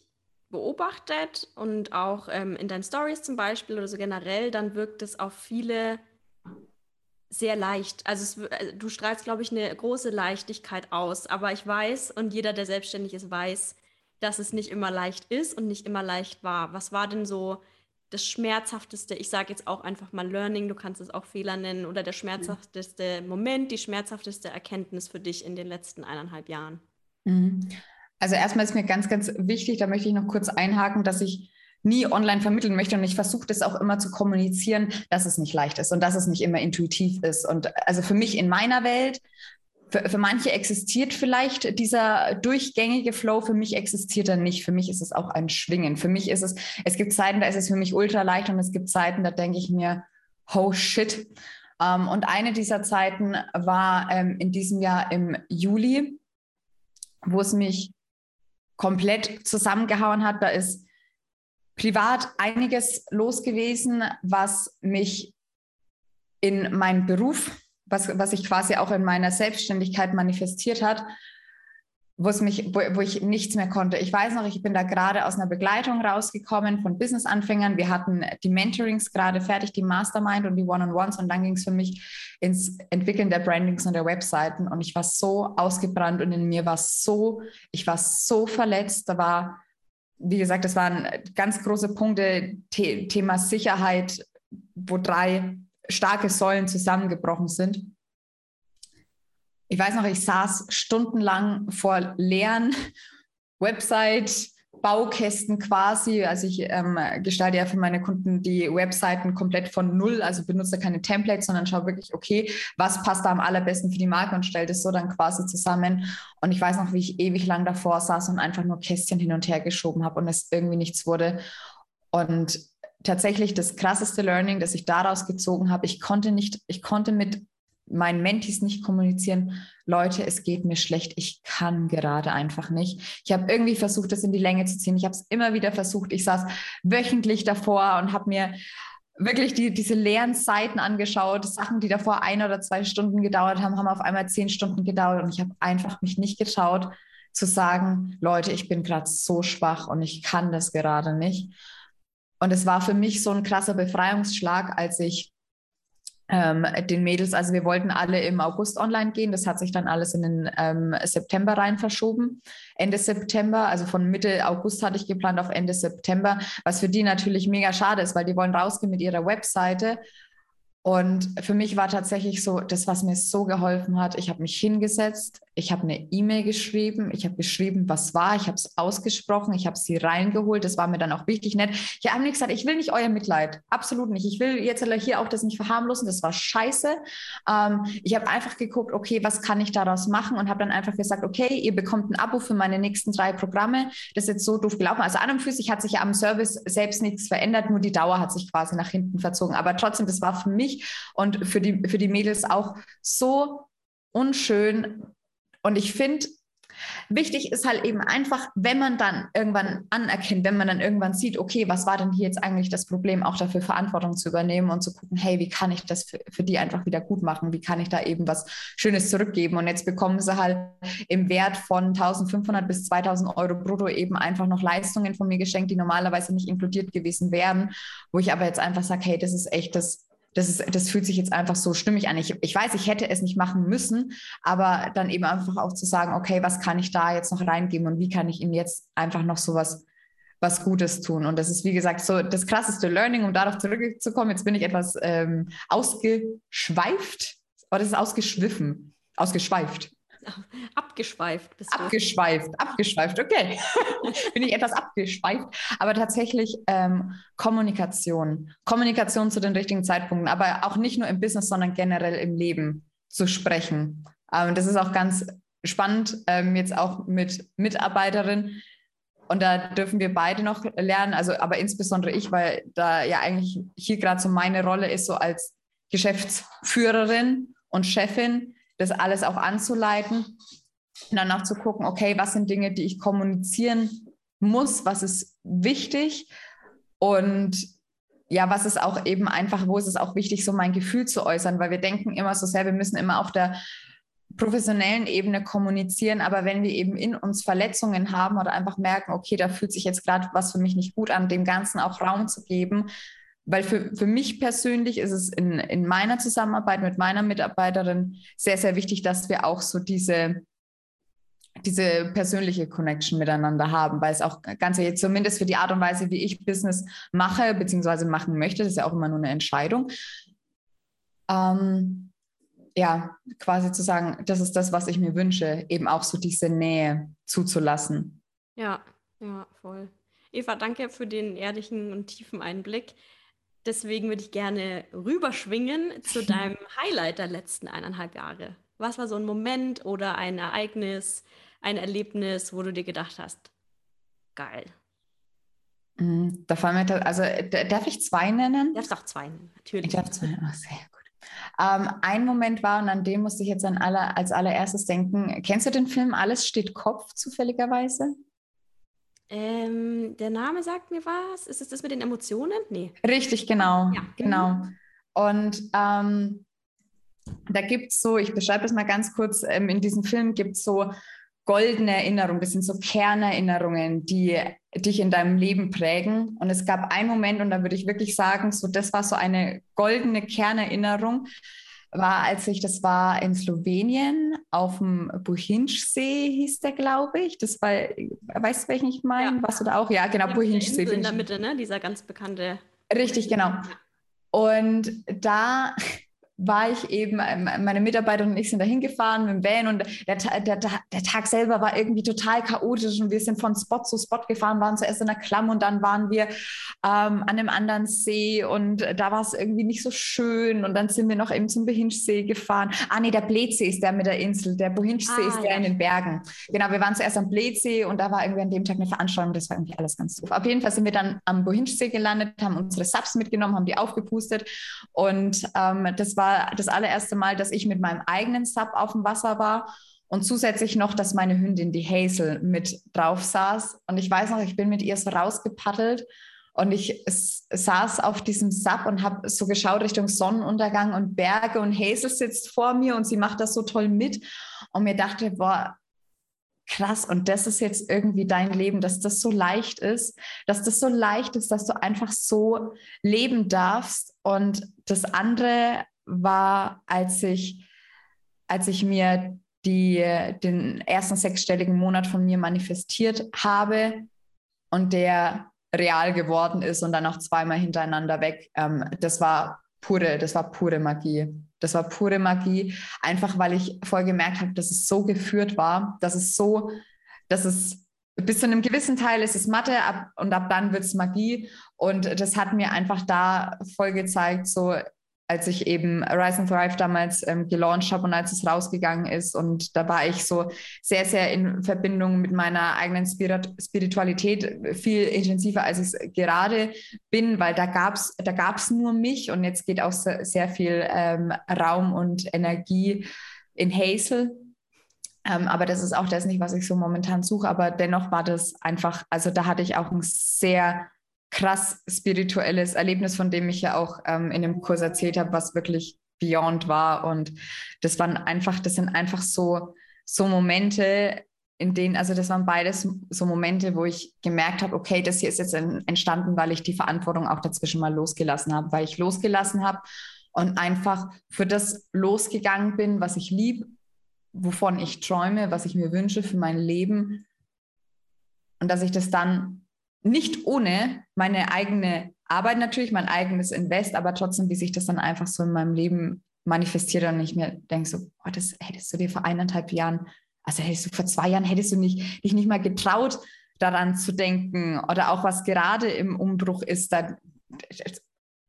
beobachtet und auch ähm, in deinen Stories zum Beispiel oder so generell, dann wirkt es auf viele sehr leicht. Also es, äh, du strahlst, glaube ich, eine große Leichtigkeit aus. Aber ich weiß und jeder, der selbstständig ist, weiß, dass es nicht immer leicht ist und nicht immer leicht war. Was war denn so das schmerzhafteste, ich sage jetzt auch einfach mal Learning, du kannst es auch Fehler nennen, oder der schmerzhafteste Moment, die schmerzhafteste Erkenntnis für dich in den letzten eineinhalb Jahren? Also erstmal ist mir ganz, ganz wichtig, da möchte ich noch kurz einhaken, dass ich nie online vermitteln möchte und ich versuche das auch immer zu kommunizieren, dass es nicht leicht ist und dass es nicht immer intuitiv ist. Und also für mich in meiner Welt für, für manche existiert vielleicht dieser durchgängige Flow, für mich existiert er nicht. Für mich ist es auch ein Schwingen. Für mich ist es, es gibt Zeiten, da ist es für mich ultra leicht und es gibt Zeiten, da denke ich mir, oh shit. Um, ähm, und eine dieser Zeiten war ähm, in diesem Jahr im Juli, wo es mich komplett zusammengehauen hat. Da ist privat einiges los gewesen, was mich in meinen Beruf was, was sich quasi auch in meiner Selbstständigkeit manifestiert hat, wo es mich, wo, wo ich nichts mehr konnte. Ich weiß noch, ich bin da gerade aus einer Begleitung rausgekommen von Business-Anfängern. Wir hatten die Mentorings gerade fertig, die Mastermind und die One-on-Ones und dann ging es für mich ins Entwickeln der Brandings und der Webseiten und ich war so ausgebrannt und in mir war so, ich war so verletzt. Da war, wie gesagt, das waren ganz große Punkte, The Thema ich weiß noch, ich saß stundenlang vor leeren Website, Baukästen quasi. Also ich ähm, gestalte ja für meine Kunden die Webseiten komplett von null, also benutze keine Templates, sondern schaue wirklich, okay, was passt da am allerbesten für die Marke und stelle das so dann quasi zusammen. Und ich weiß noch, wie ich ewig lang davor saß und einfach nur Kästchen hin und her geschoben habe und es irgendwie nichts wurde. Und tatsächlich das krasseste Learning, das ich daraus gezogen habe, ich konnte nicht, ich konnte mit meinen Mentis nicht kommunizieren, Leute, es geht mir schlecht, ich kann gerade einfach nicht. Ich habe irgendwie versucht, das in die Länge zu ziehen. Ich habe es immer wieder versucht. Ich saß wöchentlich davor und habe mir wirklich die, diese leeren Seiten angeschaut. Sachen, die davor ein oder zwei Stunden gedauert haben, haben auf einmal zehn Stunden gedauert und ich habe einfach mich nicht getraut zu sagen, Leute, ich bin gerade so schwach und ich kann das gerade nicht. Und es war für mich so ein krasser Befreiungsschlag, als ich ähm, den Mädels, also wir wollten alle im August online gehen, das hat sich dann alles in den ähm, September rein verschoben. Ende September, also von Mitte August hatte ich geplant auf Ende September, was für die natürlich mega schade ist, weil die wollen rausgehen mit ihrer Webseite und für mich war tatsächlich so, das, was mir so geholfen hat, ich habe mich hingesetzt, ich habe eine E-Mail geschrieben, ich habe geschrieben, was war, ich habe es ausgesprochen, ich habe sie reingeholt, das war mir dann auch wichtig nett. Ich habe nicht gesagt, ich will nicht euer Mitleid, absolut nicht. Ich will jetzt hier auch das nicht verharmlosen, das war scheiße. Ähm, ich habe einfach geguckt, okay, was kann ich daraus machen und habe dann einfach gesagt, okay, ihr bekommt ein Abo für meine nächsten drei Programme. Das ist jetzt so doof gelaufen. Also an und für sich hat sich ja am Service selbst nichts verändert, nur die Dauer hat sich quasi nach hinten verzogen. Aber trotzdem, das war für mich und für die, für die Mädels auch so unschön. Und ich finde, Wichtig ist halt eben einfach, wenn man dann irgendwann anerkennt, wenn man dann irgendwann sieht, okay, was war denn hier jetzt eigentlich das Problem, auch dafür Verantwortung zu übernehmen und zu gucken, hey, wie kann ich das für, für die einfach wieder gut machen? Wie kann ich da eben was Schönes zurückgeben? Und jetzt bekommen sie halt im Wert von 1500 bis 2000 Euro brutto eben einfach noch Leistungen von mir geschenkt, die normalerweise nicht inkludiert gewesen wären, wo ich aber jetzt einfach sage, hey, das ist echt das das, ist, das fühlt sich jetzt einfach so stimmig an. Ich, ich weiß, ich hätte es nicht machen müssen, aber dann eben einfach auch zu sagen, okay, was kann ich da jetzt noch reingeben und wie kann ich ihm jetzt einfach noch so was, Gutes tun? Und das ist, wie gesagt, so das krasseste Learning, um darauf zurückzukommen. Jetzt bin ich etwas ähm, ausgeschweift, oder das ist ausgeschwiffen, ausgeschweift. Abgeschweift bist du. Abgeschweift, abgeschweift, okay. Bin ich etwas abgeschweift. Aber tatsächlich ähm, Kommunikation. Kommunikation zu den richtigen Zeitpunkten, aber auch nicht nur im Business, sondern generell im Leben zu sprechen. Ähm, das ist auch ganz spannend, ähm, jetzt auch mit Mitarbeiterinnen. Und da dürfen wir beide noch lernen, also aber insbesondere ich, weil da ja eigentlich hier gerade so meine Rolle ist, so als Geschäftsführerin und Chefin, das alles auch anzuleiten und dann auch zu gucken, okay, was sind Dinge, die ich kommunizieren muss, was ist wichtig und ja, was ist auch eben einfach, wo ist es auch wichtig, so mein Gefühl zu äußern, weil wir denken immer so sehr, wir müssen immer auf der professionellen Ebene kommunizieren, aber wenn wir eben in uns Verletzungen haben oder einfach merken, okay, da fühlt sich jetzt gerade was für mich nicht gut an, dem Ganzen auch Raum zu geben, weil für, für mich persönlich ist es in, in meiner Zusammenarbeit mit meiner Mitarbeiterin sehr, sehr wichtig, dass wir auch so diese, diese persönliche Connection miteinander haben, weil es auch ganz jetzt zumindest für die Art und Weise, wie ich Business mache, beziehungsweise machen möchte, das ist ja auch immer nur eine Entscheidung. Ähm, ja, quasi zu sagen, das ist das, was ich mir wünsche, eben auch so diese Nähe zuzulassen. Ja, ja, voll. Eva, danke für den ehrlichen und tiefen Einblick. Deswegen würde ich gerne rüberschwingen zu deinem Highlight der letzten eineinhalb Jahre. Was war so ein Moment oder ein Ereignis, ein Erlebnis, wo du dir gedacht hast, geil? Mm, da fallen mir, also darf ich zwei nennen? Darfst auch zwei nennen, natürlich. Ich darf zwei, oh, sehr gut. Ähm, ein Moment war, und an dem musste ich jetzt an aller, als allererstes denken. Kennst du den Film Alles steht Kopf zufälligerweise? Ähm, der Name sagt mir was. Ist es das mit den Emotionen? Nee. Richtig, genau. Ja. Genau. Und ähm, da gibt es so, ich beschreibe das mal ganz kurz, ähm, in diesem Film gibt es so goldene Erinnerungen, das sind so Kernerinnerungen, die dich in deinem Leben prägen. Und es gab einen Moment, und da würde ich wirklich sagen, so das war so eine goldene Kernerinnerung, war, als ich, das war in Slowenien auf dem Buhinjsee, hieß der, glaube ich. Das war, weißt du, welchen ich meine? Ja. Warst du da auch? Ja, genau, ja, Buhinjsee. In der Mitte, ne? Dieser ganz bekannte. Richtig, genau. Und da war ich eben, ähm, meine Mitarbeiter und ich sind da hingefahren mit dem Van und der, der, der, Tag selber war irgendwie total chaotisch und wir sind von Spot zu Spot gefahren, waren zuerst in der Klamm und dann waren wir ähm, an einem anderen See und da war es irgendwie nicht so schön und dann sind wir noch eben zum Behinschsee gefahren. Ah nee, der Bledsee ist der mit der Insel, der Behinschsee ah, ist der ja. in den Bergen. Genau, wir waren zuerst am Bledsee und da war irgendwie an dem Tag eine Veranstaltung, das war irgendwie alles ganz doof. Auf jeden Fall sind wir dann am Bohinschsee gelandet, haben unsere Subs mitgenommen, haben die aufgepustet und ähm, das war war das allererste Mal, dass ich mit meinem eigenen Sub auf dem Wasser war und zusätzlich noch, dass meine Hündin, die Hazel, mit drauf saß. Und ich weiß noch, ich bin mit ihr so rausgepaddelt und ich saß auf diesem Sub und habe so geschaut Richtung Sonnenuntergang und Berge und Hazel sitzt vor mir und sie macht das so toll mit und mir dachte, boah, krass, und das ist jetzt irgendwie dein Leben, dass das so leicht ist, dass das so leicht ist, dass du einfach so leben darfst und das andere war, als ich, als ich mir die, den ersten sechsstelligen Monat von mir manifestiert habe und der real geworden ist und dann auch zweimal hintereinander weg. Ähm, das war pure, das war pure Magie. Das war pure Magie, einfach weil ich voll gemerkt habe, dass es so geführt war, dass es so, dass es bis zu einem gewissen Teil ist es Mathe ab, und ab dann wird es Magie. Und das hat mir einfach da voll gezeigt, so als ich eben Rise and Thrive damals ähm, gelauncht habe und als es rausgegangen ist. Und da war ich so sehr, sehr in Verbindung mit meiner eigenen Spirit Spiritualität, viel intensiver, als ich es gerade bin, weil da gab es da gab's nur mich und jetzt geht auch sehr, sehr viel ähm, Raum und Energie in Hazel. Ähm, aber das ist auch das nicht, was ich so momentan suche. Aber dennoch war das einfach, also da hatte ich auch ein sehr krass spirituelles Erlebnis, von dem ich ja auch ähm, in dem Kurs erzählt habe, was wirklich Beyond war. Und das waren einfach, das sind einfach so, so Momente, in denen, also das waren beides so Momente, wo ich gemerkt habe, okay, das hier ist jetzt entstanden, weil ich die Verantwortung auch dazwischen mal losgelassen habe, weil ich losgelassen habe und einfach für das losgegangen bin, was ich liebe, wovon ich träume, was ich mir wünsche für mein Leben. Und dass ich das dann nicht ohne meine eigene Arbeit natürlich, mein eigenes Invest, aber trotzdem, wie sich das dann einfach so in meinem Leben manifestiert und ich mir denke so, oh, das hättest du dir vor eineinhalb Jahren, also hättest du vor zwei Jahren, hättest du nicht, dich nicht mal getraut, daran zu denken oder auch was gerade im Umbruch ist, da,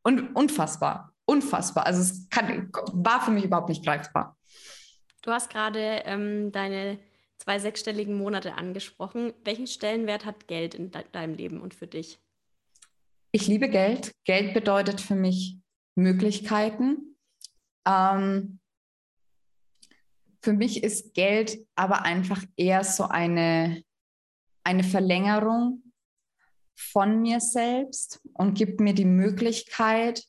und unfassbar, unfassbar. Also es kann, war für mich überhaupt nicht greifbar. Du hast gerade ähm, deine zwei sechsstelligen Monate angesprochen. Welchen Stellenwert hat Geld in de deinem Leben und für dich? Ich liebe Geld. Geld bedeutet für mich Möglichkeiten. Ähm, für mich ist Geld aber einfach eher so eine, eine Verlängerung von mir selbst und gibt mir die Möglichkeit,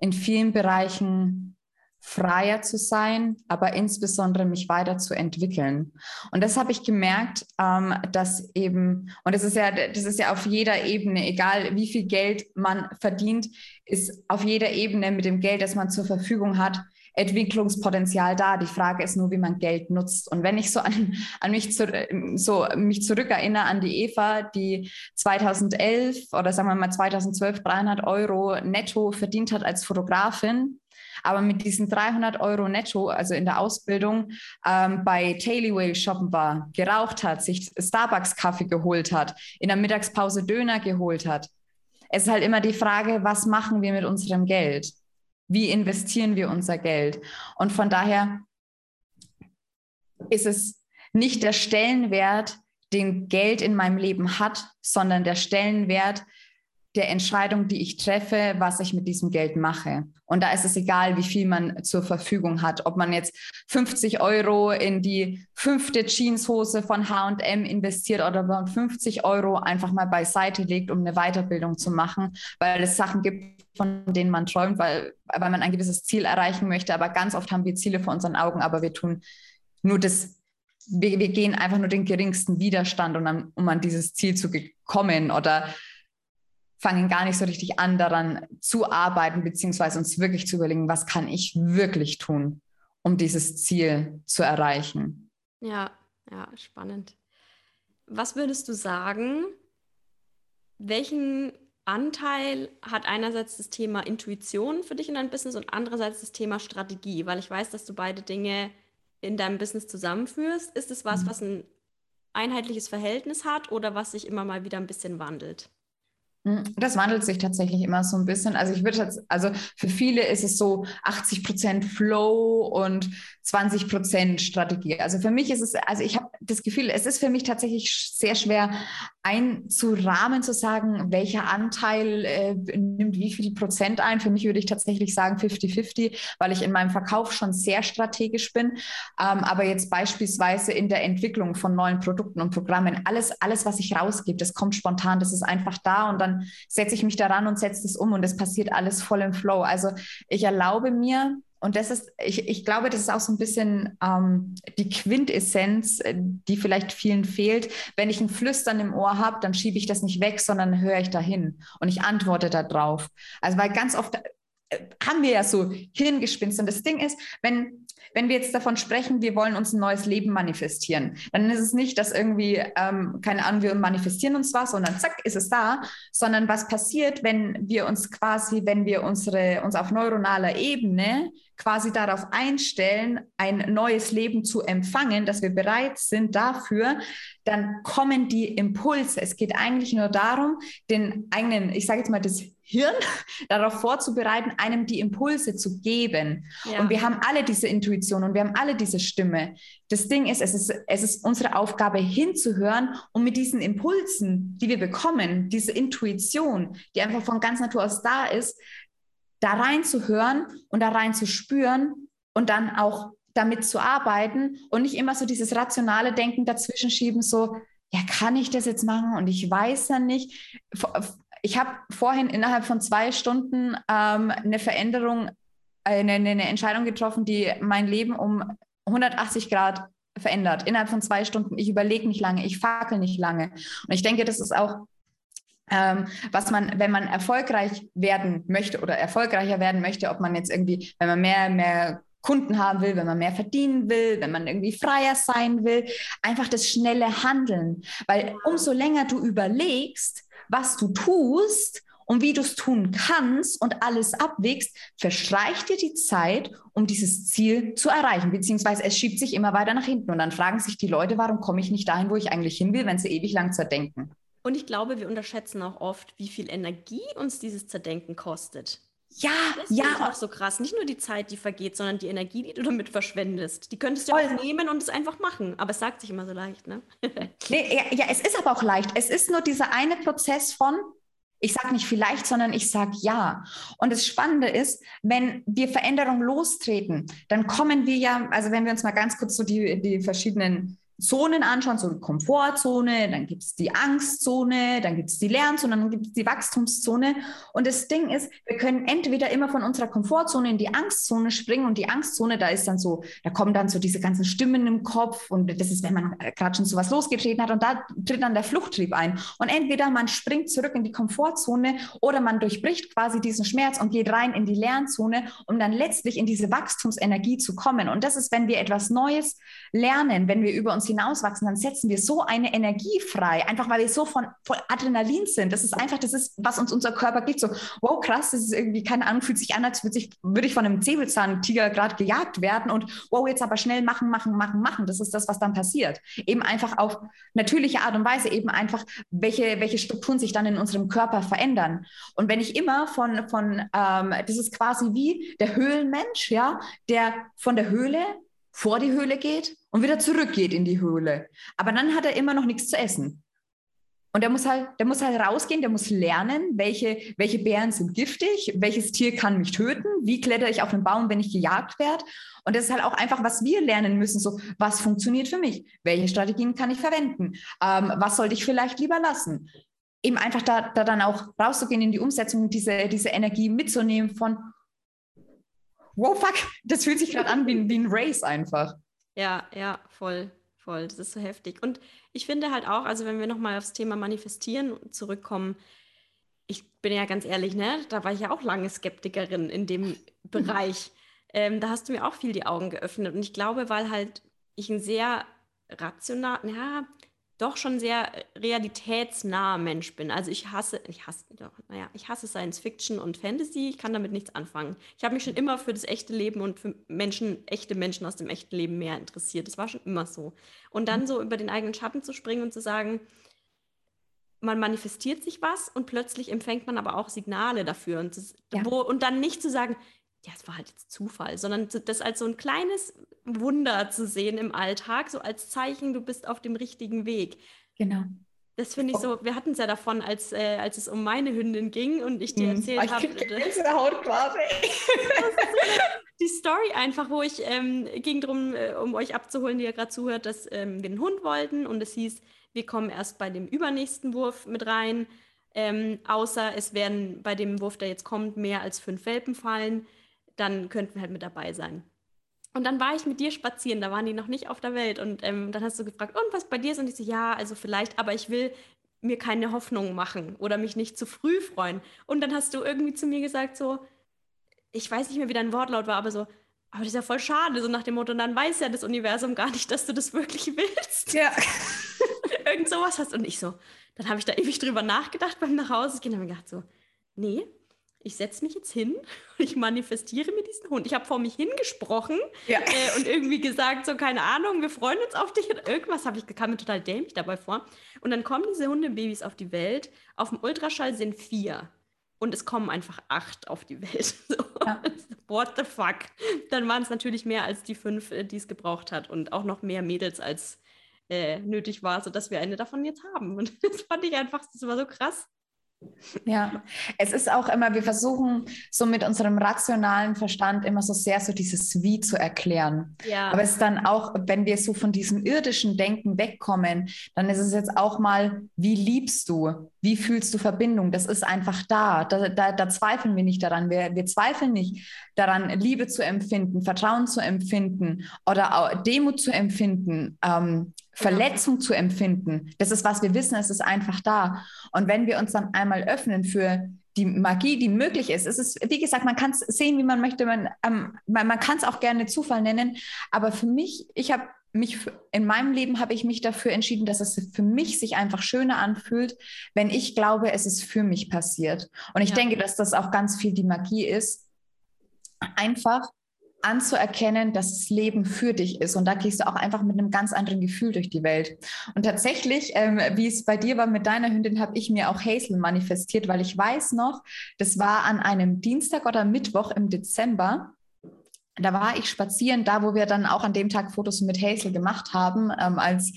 in vielen Bereichen freier zu sein, aber insbesondere mich weiterzuentwickeln. Und das habe ich gemerkt, ähm, dass eben, und das ist ja, das ist ja auf jeder Ebene, egal wie viel Geld man verdient, ist auf jeder Ebene mit dem Geld, das man zur Verfügung hat, Entwicklungspotenzial da. Die Frage ist nur, wie man Geld nutzt. Und wenn ich so an, an mich, zu, so mich zurückerinnere an die Eva, die 2011 oder sagen wir mal 2012 300 Euro netto verdient hat als Fotografin, aber mit diesen 300 Euro netto, also in der Ausbildung, ähm, bei Tailyway shoppen war, geraucht hat, sich Starbucks-Kaffee geholt hat, in der Mittagspause Döner geholt hat. Es ist halt immer die Frage, was machen wir mit unserem Geld? Wie investieren wir unser Geld? Und von daher ist es nicht der Stellenwert, den Geld in meinem Leben hat, sondern der Stellenwert, der Entscheidung, die ich treffe, was ich mit diesem Geld mache. Und da ist es egal, wie viel man zur Verfügung hat. Ob man jetzt 50 Euro in die fünfte Jeanshose von HM investiert oder ob man 50 Euro einfach mal beiseite legt, um eine Weiterbildung zu machen, weil es Sachen gibt, von denen man träumt, weil, weil man ein gewisses Ziel erreichen möchte. Aber ganz oft haben wir Ziele vor unseren Augen, aber wir tun nur das wir, wir, gehen einfach nur den geringsten Widerstand, um an, um an dieses Ziel zu kommen oder fangen gar nicht so richtig an, daran zu arbeiten, beziehungsweise uns wirklich zu überlegen, was kann ich wirklich tun, um dieses Ziel zu erreichen. Ja, ja, spannend. Was würdest du sagen, welchen Anteil hat einerseits das Thema Intuition für dich in deinem Business und andererseits das Thema Strategie, weil ich weiß, dass du beide Dinge in deinem Business zusammenführst. Ist es was, mhm. was ein einheitliches Verhältnis hat oder was sich immer mal wieder ein bisschen wandelt? Hm, das wandelt sich tatsächlich immer so ein bisschen. Also ich würde also für viele ist es so 80 Prozent Flow und 20 Prozent Strategie. Also für mich ist es, also ich habe das Gefühl, es ist für mich tatsächlich sehr schwer einzurahmen, zu sagen, welcher Anteil äh, nimmt wie viel Prozent ein. Für mich würde ich tatsächlich sagen 50-50, weil ich in meinem Verkauf schon sehr strategisch bin. Ähm, aber jetzt beispielsweise in der Entwicklung von neuen Produkten und Programmen, alles, alles, was ich rausgebe, das kommt spontan, das ist einfach da und dann setze ich mich daran und setze es um und es passiert alles voll im Flow. Also ich erlaube mir, und das ist, ich, ich glaube, das ist auch so ein bisschen ähm, die Quintessenz, äh, die vielleicht vielen fehlt. Wenn ich ein Flüstern im Ohr habe, dann schiebe ich das nicht weg, sondern höre ich dahin und ich antworte darauf. Also weil ganz oft äh, haben wir ja so Hirngespinst. Und das Ding ist, wenn, wenn wir jetzt davon sprechen, wir wollen uns ein neues Leben manifestieren, dann ist es nicht, dass irgendwie, ähm, keine Ahnung, wir manifestieren uns was und dann zack, ist es da, sondern was passiert, wenn wir uns quasi, wenn wir unsere, uns auf neuronaler Ebene quasi darauf einstellen, ein neues Leben zu empfangen, dass wir bereit sind dafür, dann kommen die Impulse. Es geht eigentlich nur darum, den eigenen, ich sage jetzt mal, das Hirn darauf vorzubereiten, einem die Impulse zu geben. Ja. Und wir haben alle diese Intuition und wir haben alle diese Stimme. Das Ding ist es, ist, es ist unsere Aufgabe hinzuhören und mit diesen Impulsen, die wir bekommen, diese Intuition, die einfach von ganz Natur aus da ist, da reinzuhören und da rein zu spüren und dann auch damit zu arbeiten und nicht immer so dieses rationale Denken dazwischen schieben, so, ja, kann ich das jetzt machen und ich weiß ja nicht. Ich habe vorhin innerhalb von zwei Stunden ähm, eine Veränderung, eine, eine Entscheidung getroffen, die mein Leben um 180 Grad verändert. Innerhalb von zwei Stunden. Ich überlege nicht lange, ich fackel nicht lange. Und ich denke, das ist auch ähm, was man, wenn man erfolgreich werden möchte oder erfolgreicher werden möchte, ob man jetzt irgendwie, wenn man mehr, mehr Kunden haben will, wenn man mehr verdienen will, wenn man irgendwie freier sein will, einfach das schnelle Handeln. Weil umso länger du überlegst, was du tust und wie du es tun kannst und alles abwägst, verstreicht dir die Zeit, um dieses Ziel zu erreichen, beziehungsweise es schiebt sich immer weiter nach hinten und dann fragen sich die Leute, warum komme ich nicht dahin, wo ich eigentlich hin will, wenn sie ewig lang zerdenken. Und ich glaube, wir unterschätzen auch oft, wie viel Energie uns dieses Zerdenken kostet. Ja, das ja. ist auch so krass. Nicht nur die Zeit, die vergeht, sondern die Energie, die du damit verschwendest. Die könntest du Voll. auch nehmen und es einfach machen. Aber es sagt sich immer so leicht, ne? nee, ja, ja, es ist aber auch leicht. Es ist nur dieser eine Prozess von, ich sage nicht vielleicht, sondern ich sage ja. Und das Spannende ist, wenn wir Veränderung lostreten, dann kommen wir ja, also wenn wir uns mal ganz kurz so die, die verschiedenen Zonen anschauen, so Komfortzone, dann gibt es die Angstzone, dann gibt es die Lernzone, dann gibt es die Wachstumszone. Und das Ding ist, wir können entweder immer von unserer Komfortzone in die Angstzone springen und die Angstzone, da ist dann so, da kommen dann so diese ganzen Stimmen im Kopf und das ist, wenn man gerade schon so was losgetreten hat und da tritt dann der Fluchttrieb ein. Und entweder man springt zurück in die Komfortzone oder man durchbricht quasi diesen Schmerz und geht rein in die Lernzone, um dann letztlich in diese Wachstumsenergie zu kommen. Und das ist, wenn wir etwas Neues lernen, wenn wir über uns hinauswachsen, dann setzen wir so eine Energie frei, einfach weil wir so von, von Adrenalin sind. Das ist einfach, das ist, was uns unser Körper gibt. So, wow, krass, das ist irgendwie, keine Ahnung, fühlt sich an, als würde ich, würde ich von einem Säbelzahntiger gerade gejagt werden und wow, jetzt aber schnell machen, machen, machen, machen. Das ist das, was dann passiert. Eben einfach auf natürliche Art und Weise, eben einfach, welche, welche Strukturen sich dann in unserem Körper verändern. Und wenn ich immer von, von ähm, das ist quasi wie der Höhlenmensch, ja, der von der Höhle vor die Höhle geht und wieder zurückgeht in die Höhle. Aber dann hat er immer noch nichts zu essen. Und der muss halt, der muss halt rausgehen, der muss lernen, welche, welche Bären sind giftig, welches Tier kann mich töten, wie klettere ich auf einen Baum, wenn ich gejagt werde. Und das ist halt auch einfach, was wir lernen müssen. So, was funktioniert für mich? Welche Strategien kann ich verwenden? Ähm, was sollte ich vielleicht lieber lassen? Eben einfach da, da dann auch rauszugehen in die Umsetzung, diese, diese Energie mitzunehmen von, wow, fuck, das fühlt sich gerade an wie, wie ein Race einfach. Ja, ja, voll, voll. Das ist so heftig. Und ich finde halt auch, also wenn wir nochmal aufs Thema Manifestieren zurückkommen, ich bin ja ganz ehrlich, ne, da war ich ja auch lange Skeptikerin in dem Bereich. Ähm, da hast du mir auch viel die Augen geöffnet. Und ich glaube, weil halt ich ein sehr rational, ja, doch schon sehr äh, realitätsnaher Mensch bin. Also ich hasse, ich hasse, doch, naja, ich hasse Science Fiction und Fantasy. Ich kann damit nichts anfangen. Ich habe mich schon immer für das echte Leben und für Menschen, echte Menschen aus dem echten Leben mehr interessiert. Das war schon immer so. Und dann so über den eigenen Schatten zu springen und zu sagen, man manifestiert sich was und plötzlich empfängt man aber auch Signale dafür. Und, das, ja. wo, und dann nicht zu sagen, ja, es war halt jetzt Zufall, sondern das als so ein kleines Wunder zu sehen im Alltag, so als Zeichen, du bist auf dem richtigen Weg. Genau. Das finde ich so, wir hatten es ja davon, als, äh, als es um meine Hündin ging und ich dir hm. erzählt habe. Haut quasi. die Story einfach, wo ich ähm, ging darum, äh, um euch abzuholen, die ihr gerade zuhört, dass ähm, wir einen Hund wollten und es hieß, wir kommen erst bei dem übernächsten Wurf mit rein, ähm, außer es werden bei dem Wurf, der jetzt kommt, mehr als fünf Welpen fallen dann könnten wir halt mit dabei sein. Und dann war ich mit dir spazieren, da waren die noch nicht auf der Welt. Und ähm, dann hast du gefragt, und was bei dir ist? Und ich so, ja, also vielleicht, aber ich will mir keine Hoffnung machen oder mich nicht zu früh freuen. Und dann hast du irgendwie zu mir gesagt, so, ich weiß nicht mehr, wie dein Wortlaut war, aber so, aber das ist ja voll schade, so nach dem Motto, und dann weiß ja das Universum gar nicht, dass du das wirklich willst. Ja. Irgend sowas hast. Und ich so, dann habe ich da ewig drüber nachgedacht beim Nachhausegehen und habe mir gedacht, so, nee, ich setze mich jetzt hin und ich manifestiere mir diesen Hund. Ich habe vor mich hingesprochen ja. äh, und irgendwie gesagt, so keine Ahnung, wir freuen uns auf dich und irgendwas habe ich, kam mir total dämlich dabei vor. Und dann kommen diese Hundebabys auf die Welt. Auf dem Ultraschall sind vier und es kommen einfach acht auf die Welt. So. Ja. What the fuck? Dann waren es natürlich mehr als die fünf, äh, die es gebraucht hat und auch noch mehr Mädels als äh, nötig war, sodass wir eine davon jetzt haben. Und das fand ich einfach, das war so krass. Ja, es ist auch immer, wir versuchen so mit unserem rationalen Verstand immer so sehr so dieses Wie zu erklären. Ja. Aber es ist dann auch, wenn wir so von diesem irdischen Denken wegkommen, dann ist es jetzt auch mal, wie liebst du? Wie fühlst du Verbindung? Das ist einfach da. Da, da, da zweifeln wir nicht daran. Wir, wir zweifeln nicht daran, Liebe zu empfinden, Vertrauen zu empfinden oder Demut zu empfinden. Ähm, Verletzung zu empfinden. Das ist, was wir wissen, es ist einfach da. Und wenn wir uns dann einmal öffnen für die Magie, die möglich ist, es ist, wie gesagt, man kann es sehen, wie man möchte, man, ähm, man, man kann es auch gerne Zufall nennen, aber für mich, ich habe mich, in meinem Leben habe ich mich dafür entschieden, dass es für mich sich einfach schöner anfühlt, wenn ich glaube, es ist für mich passiert. Und ich ja. denke, dass das auch ganz viel die Magie ist, einfach anzuerkennen, dass das Leben für dich ist. Und da gehst du auch einfach mit einem ganz anderen Gefühl durch die Welt. Und tatsächlich, ähm, wie es bei dir war mit deiner Hündin, habe ich mir auch Hazel manifestiert, weil ich weiß noch, das war an einem Dienstag oder Mittwoch im Dezember. Da war ich spazieren, da wo wir dann auch an dem Tag Fotos mit Hazel gemacht haben, ähm, als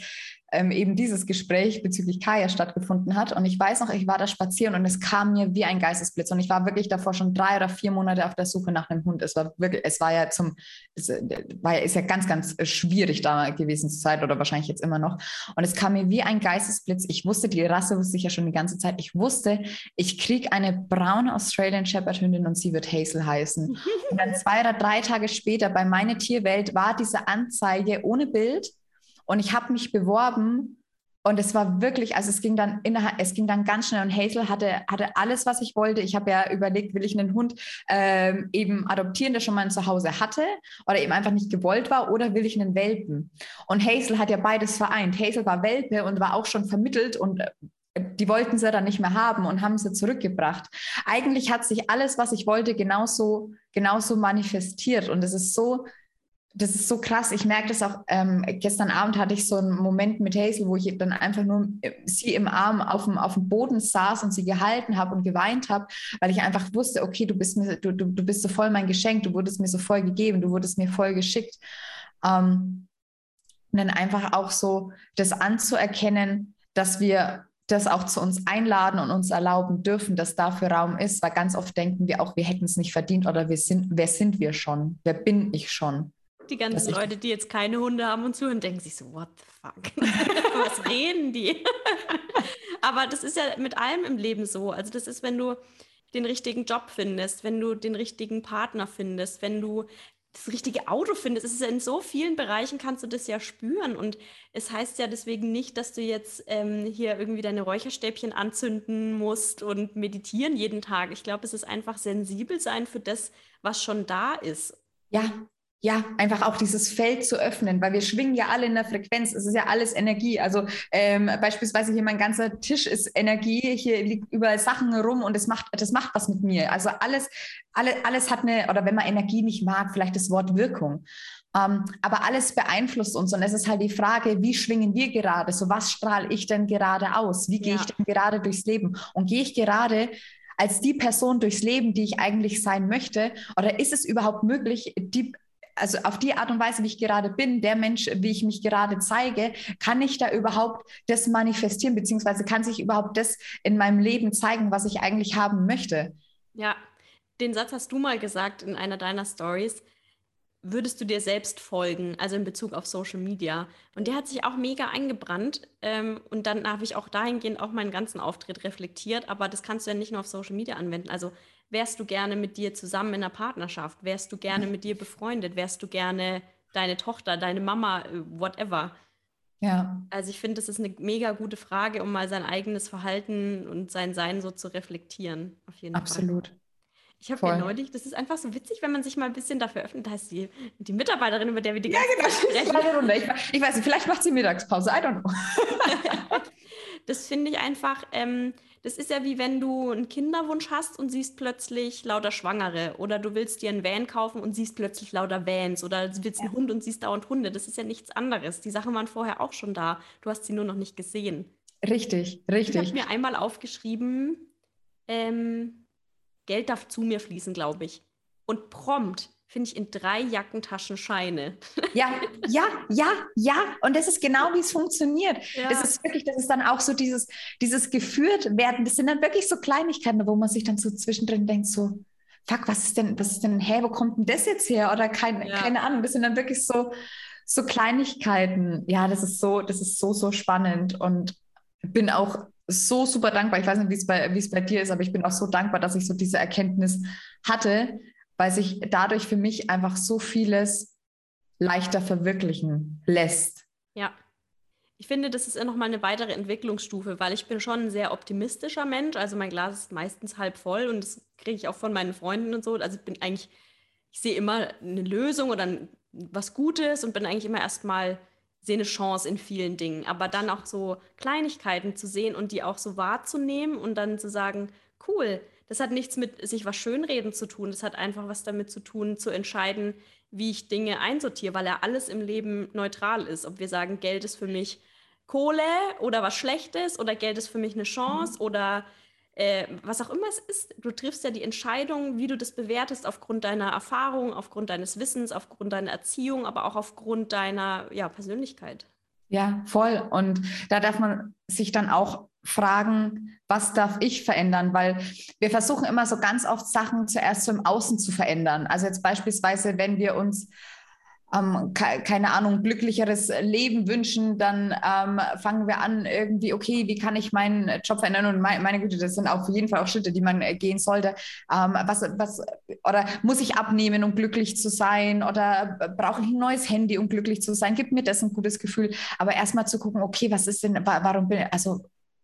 ähm, eben dieses Gespräch bezüglich Kaya stattgefunden hat. Und ich weiß noch, ich war da spazieren und es kam mir wie ein Geistesblitz. Und ich war wirklich davor schon drei oder vier Monate auf der Suche nach einem Hund. Es war wirklich, es war ja zum, es äh, war ist ja ganz, ganz schwierig da gewesen zur Zeit oder wahrscheinlich jetzt immer noch. Und es kam mir wie ein Geistesblitz. Ich wusste, die Rasse wusste ich ja schon die ganze Zeit. Ich wusste, ich kriege eine braune Australian Shepherd Hündin und sie wird Hazel heißen. Und dann zwei oder drei Tage später bei meine Tierwelt war diese Anzeige ohne Bild und ich habe mich beworben und es war wirklich, also es ging dann innerhalb, es ging dann ganz schnell und Hazel hatte, hatte alles, was ich wollte. Ich habe ja überlegt, will ich einen Hund ähm, eben adoptieren, der schon mal ein Zuhause hatte oder eben einfach nicht gewollt war oder will ich einen Welpen? Und Hazel hat ja beides vereint. Hazel war Welpe und war auch schon vermittelt und äh, die wollten sie dann nicht mehr haben und haben sie zurückgebracht. Eigentlich hat sich alles, was ich wollte, genauso, genauso manifestiert. Und es ist so, das ist so krass. Ich merke das auch. Ähm, gestern Abend hatte ich so einen Moment mit Hazel, wo ich dann einfach nur äh, sie im Arm auf dem, auf dem Boden saß und sie gehalten habe und geweint habe, weil ich einfach wusste, okay, du bist mir, du, du, du bist so voll mein Geschenk, du wurdest mir so voll gegeben, du wurdest mir voll geschickt. Ähm, und dann einfach auch so das anzuerkennen, dass wir das auch zu uns einladen und uns erlauben dürfen, dass dafür Raum ist, weil ganz oft denken wir auch, wir hätten es nicht verdient oder wir sind, wer sind wir schon? Wer bin ich schon? Die ganzen Leute, die jetzt keine Hunde haben und zuhören, denken sich so, what the fuck? Was reden die? Aber das ist ja mit allem im Leben so. Also das ist, wenn du den richtigen Job findest, wenn du den richtigen Partner findest, wenn du das richtige Auto findest. Es ist ja in so vielen Bereichen kannst du das ja spüren. Und es heißt ja deswegen nicht, dass du jetzt ähm, hier irgendwie deine Räucherstäbchen anzünden musst und meditieren jeden Tag. Ich glaube, es ist einfach sensibel sein für das, was schon da ist. Ja, ja, einfach auch dieses Feld zu öffnen, weil wir schwingen ja alle in der Frequenz. Es ist ja alles Energie. Also ähm, beispielsweise hier mein ganzer Tisch ist Energie. Hier liegt überall Sachen rum und das macht, das macht was mit mir. Also alles, alle, alles hat eine, oder wenn man Energie nicht mag, vielleicht das Wort Wirkung. Ähm, aber alles beeinflusst uns und es ist halt die Frage, wie schwingen wir gerade? So was strahle ich denn gerade aus? Wie gehe ja. ich denn gerade durchs Leben? Und gehe ich gerade als die Person durchs Leben, die ich eigentlich sein möchte? Oder ist es überhaupt möglich, die also auf die Art und Weise, wie ich gerade bin, der Mensch, wie ich mich gerade zeige, kann ich da überhaupt das manifestieren, beziehungsweise kann sich überhaupt das in meinem Leben zeigen, was ich eigentlich haben möchte? Ja, den Satz hast du mal gesagt in einer deiner Stories. Würdest du dir selbst folgen, also in Bezug auf Social Media? Und der hat sich auch mega eingebrannt. Ähm, und dann habe ich auch dahingehend auch meinen ganzen Auftritt reflektiert. Aber das kannst du ja nicht nur auf Social Media anwenden. Also wärst du gerne mit dir zusammen in einer Partnerschaft? Wärst du gerne mit dir befreundet? Wärst du gerne deine Tochter, deine Mama, äh, whatever? Ja. Also ich finde, das ist eine mega gute Frage, um mal sein eigenes Verhalten und sein Sein so zu reflektieren. Auf jeden Absolut. Fall. Ich habe mir neulich, das ist einfach so witzig, wenn man sich mal ein bisschen dafür öffnet. Da ist die, die Mitarbeiterin, über der wir die ja, genau. sprechen. Ich, ich weiß nicht, vielleicht macht sie Mittagspause. I don't know. das finde ich einfach, ähm, das ist ja wie wenn du einen Kinderwunsch hast und siehst plötzlich lauter Schwangere oder du willst dir einen Van kaufen und siehst plötzlich lauter Vans oder du willst einen Hund und siehst dauernd Hunde. Das ist ja nichts anderes. Die Sachen waren vorher auch schon da. Du hast sie nur noch nicht gesehen. Richtig, richtig. Ich habe mir einmal aufgeschrieben, ähm, Geld darf zu mir fließen, glaube ich. Und prompt finde ich in drei Jackentaschen Scheine. Ja, ja, ja, ja. Und das ist genau, wie es funktioniert. Ja. Das ist wirklich, das ist dann auch so dieses, dieses geführt werden. Das sind dann wirklich so Kleinigkeiten, wo man sich dann so zwischendrin denkt, so, fuck, was ist denn, was ist denn, hä, wo kommt denn das jetzt her? Oder kein, ja. keine Ahnung. Das sind dann wirklich so, so Kleinigkeiten. Ja, das ist so, das ist so, so spannend. Und bin auch so super dankbar. Ich weiß nicht, wie es bei, wie es bei dir ist, aber ich bin auch so dankbar, dass ich so diese Erkenntnis hatte, weil sich dadurch für mich einfach so vieles leichter verwirklichen lässt. Ja. Ich finde, das ist ja nochmal eine weitere Entwicklungsstufe, weil ich bin schon ein sehr optimistischer Mensch. Also mein Glas ist meistens halb voll und das kriege ich auch von meinen Freunden und so. Also ich bin eigentlich, ich sehe immer eine Lösung oder was Gutes und bin eigentlich immer erstmal, sehe eine Chance in vielen Dingen. Aber dann auch so Kleinigkeiten zu sehen und die auch so wahrzunehmen und dann zu sagen, cool, das hat nichts mit sich was schönreden zu tun. Das hat einfach was damit zu tun, zu entscheiden, wie ich Dinge einsortiere, weil ja alles im Leben neutral ist. Ob wir sagen, Geld ist für mich Kohle oder was Schlechtes oder Geld ist für mich eine Chance mhm. oder äh, was auch immer es ist. Du triffst ja die Entscheidung, wie du das bewertest, aufgrund deiner Erfahrung, aufgrund deines Wissens, aufgrund deiner Erziehung, aber auch aufgrund deiner ja, Persönlichkeit. Ja, voll. Und da darf man sich dann auch fragen, was darf ich verändern? Weil wir versuchen immer so ganz oft Sachen zuerst so im Außen zu verändern. Also jetzt beispielsweise, wenn wir uns ähm, ke keine Ahnung, glücklicheres Leben wünschen, dann ähm, fangen wir an, irgendwie, okay, wie kann ich meinen Job verändern? Und mein, meine Güte, das sind auf jeden Fall auch Schritte, die man äh, gehen sollte. Ähm, was, was, oder muss ich abnehmen, um glücklich zu sein? Oder brauche ich ein neues Handy, um glücklich zu sein? Gibt mir das ein gutes Gefühl? Aber erstmal zu gucken, okay, was ist denn, warum bin ich, also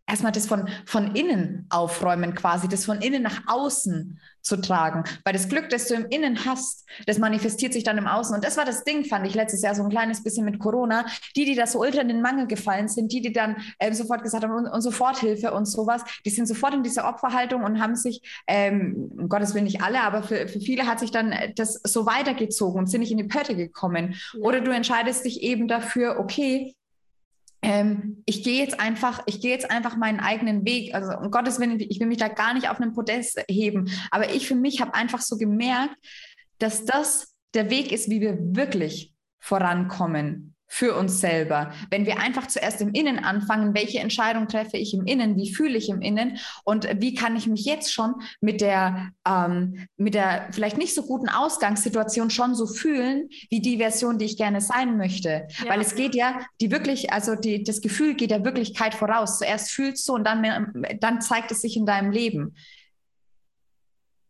erstmal das von, von innen aufräumen quasi, das von innen nach außen zu tragen. Weil das Glück, das du im Innen hast, das manifestiert sich dann im Außen. Und das war das Ding, fand ich letztes Jahr so ein kleines bisschen mit Corona. Die, die da so ultra in den Mangel gefallen sind, die, die dann äh, sofort gesagt haben, und, und Soforthilfe und sowas, die sind sofort in dieser Opferhaltung und haben sich, ähm, um Gottes Willen nicht alle, aber für, für viele hat sich dann das so weitergezogen und sind nicht in die Pötte gekommen. Ja. Oder du entscheidest dich eben dafür, okay, ähm, ich gehe jetzt einfach, ich gehe jetzt einfach meinen eigenen Weg. Also um Gottes Willen, ich will mich da gar nicht auf einen Podest heben. Aber ich für mich habe einfach so gemerkt, dass das der Weg ist, wie wir wirklich vorankommen für uns selber. Wenn wir einfach zuerst im Innen anfangen, welche Entscheidung treffe ich im Innen, wie fühle ich im Innen und wie kann ich mich jetzt schon mit der, ähm, mit der vielleicht nicht so guten Ausgangssituation schon so fühlen, wie die Version, die ich gerne sein möchte. Ja. Weil es geht ja, die wirklich, also die, das Gefühl geht der Wirklichkeit voraus. Zuerst fühlst du und dann, dann zeigt es sich in deinem Leben.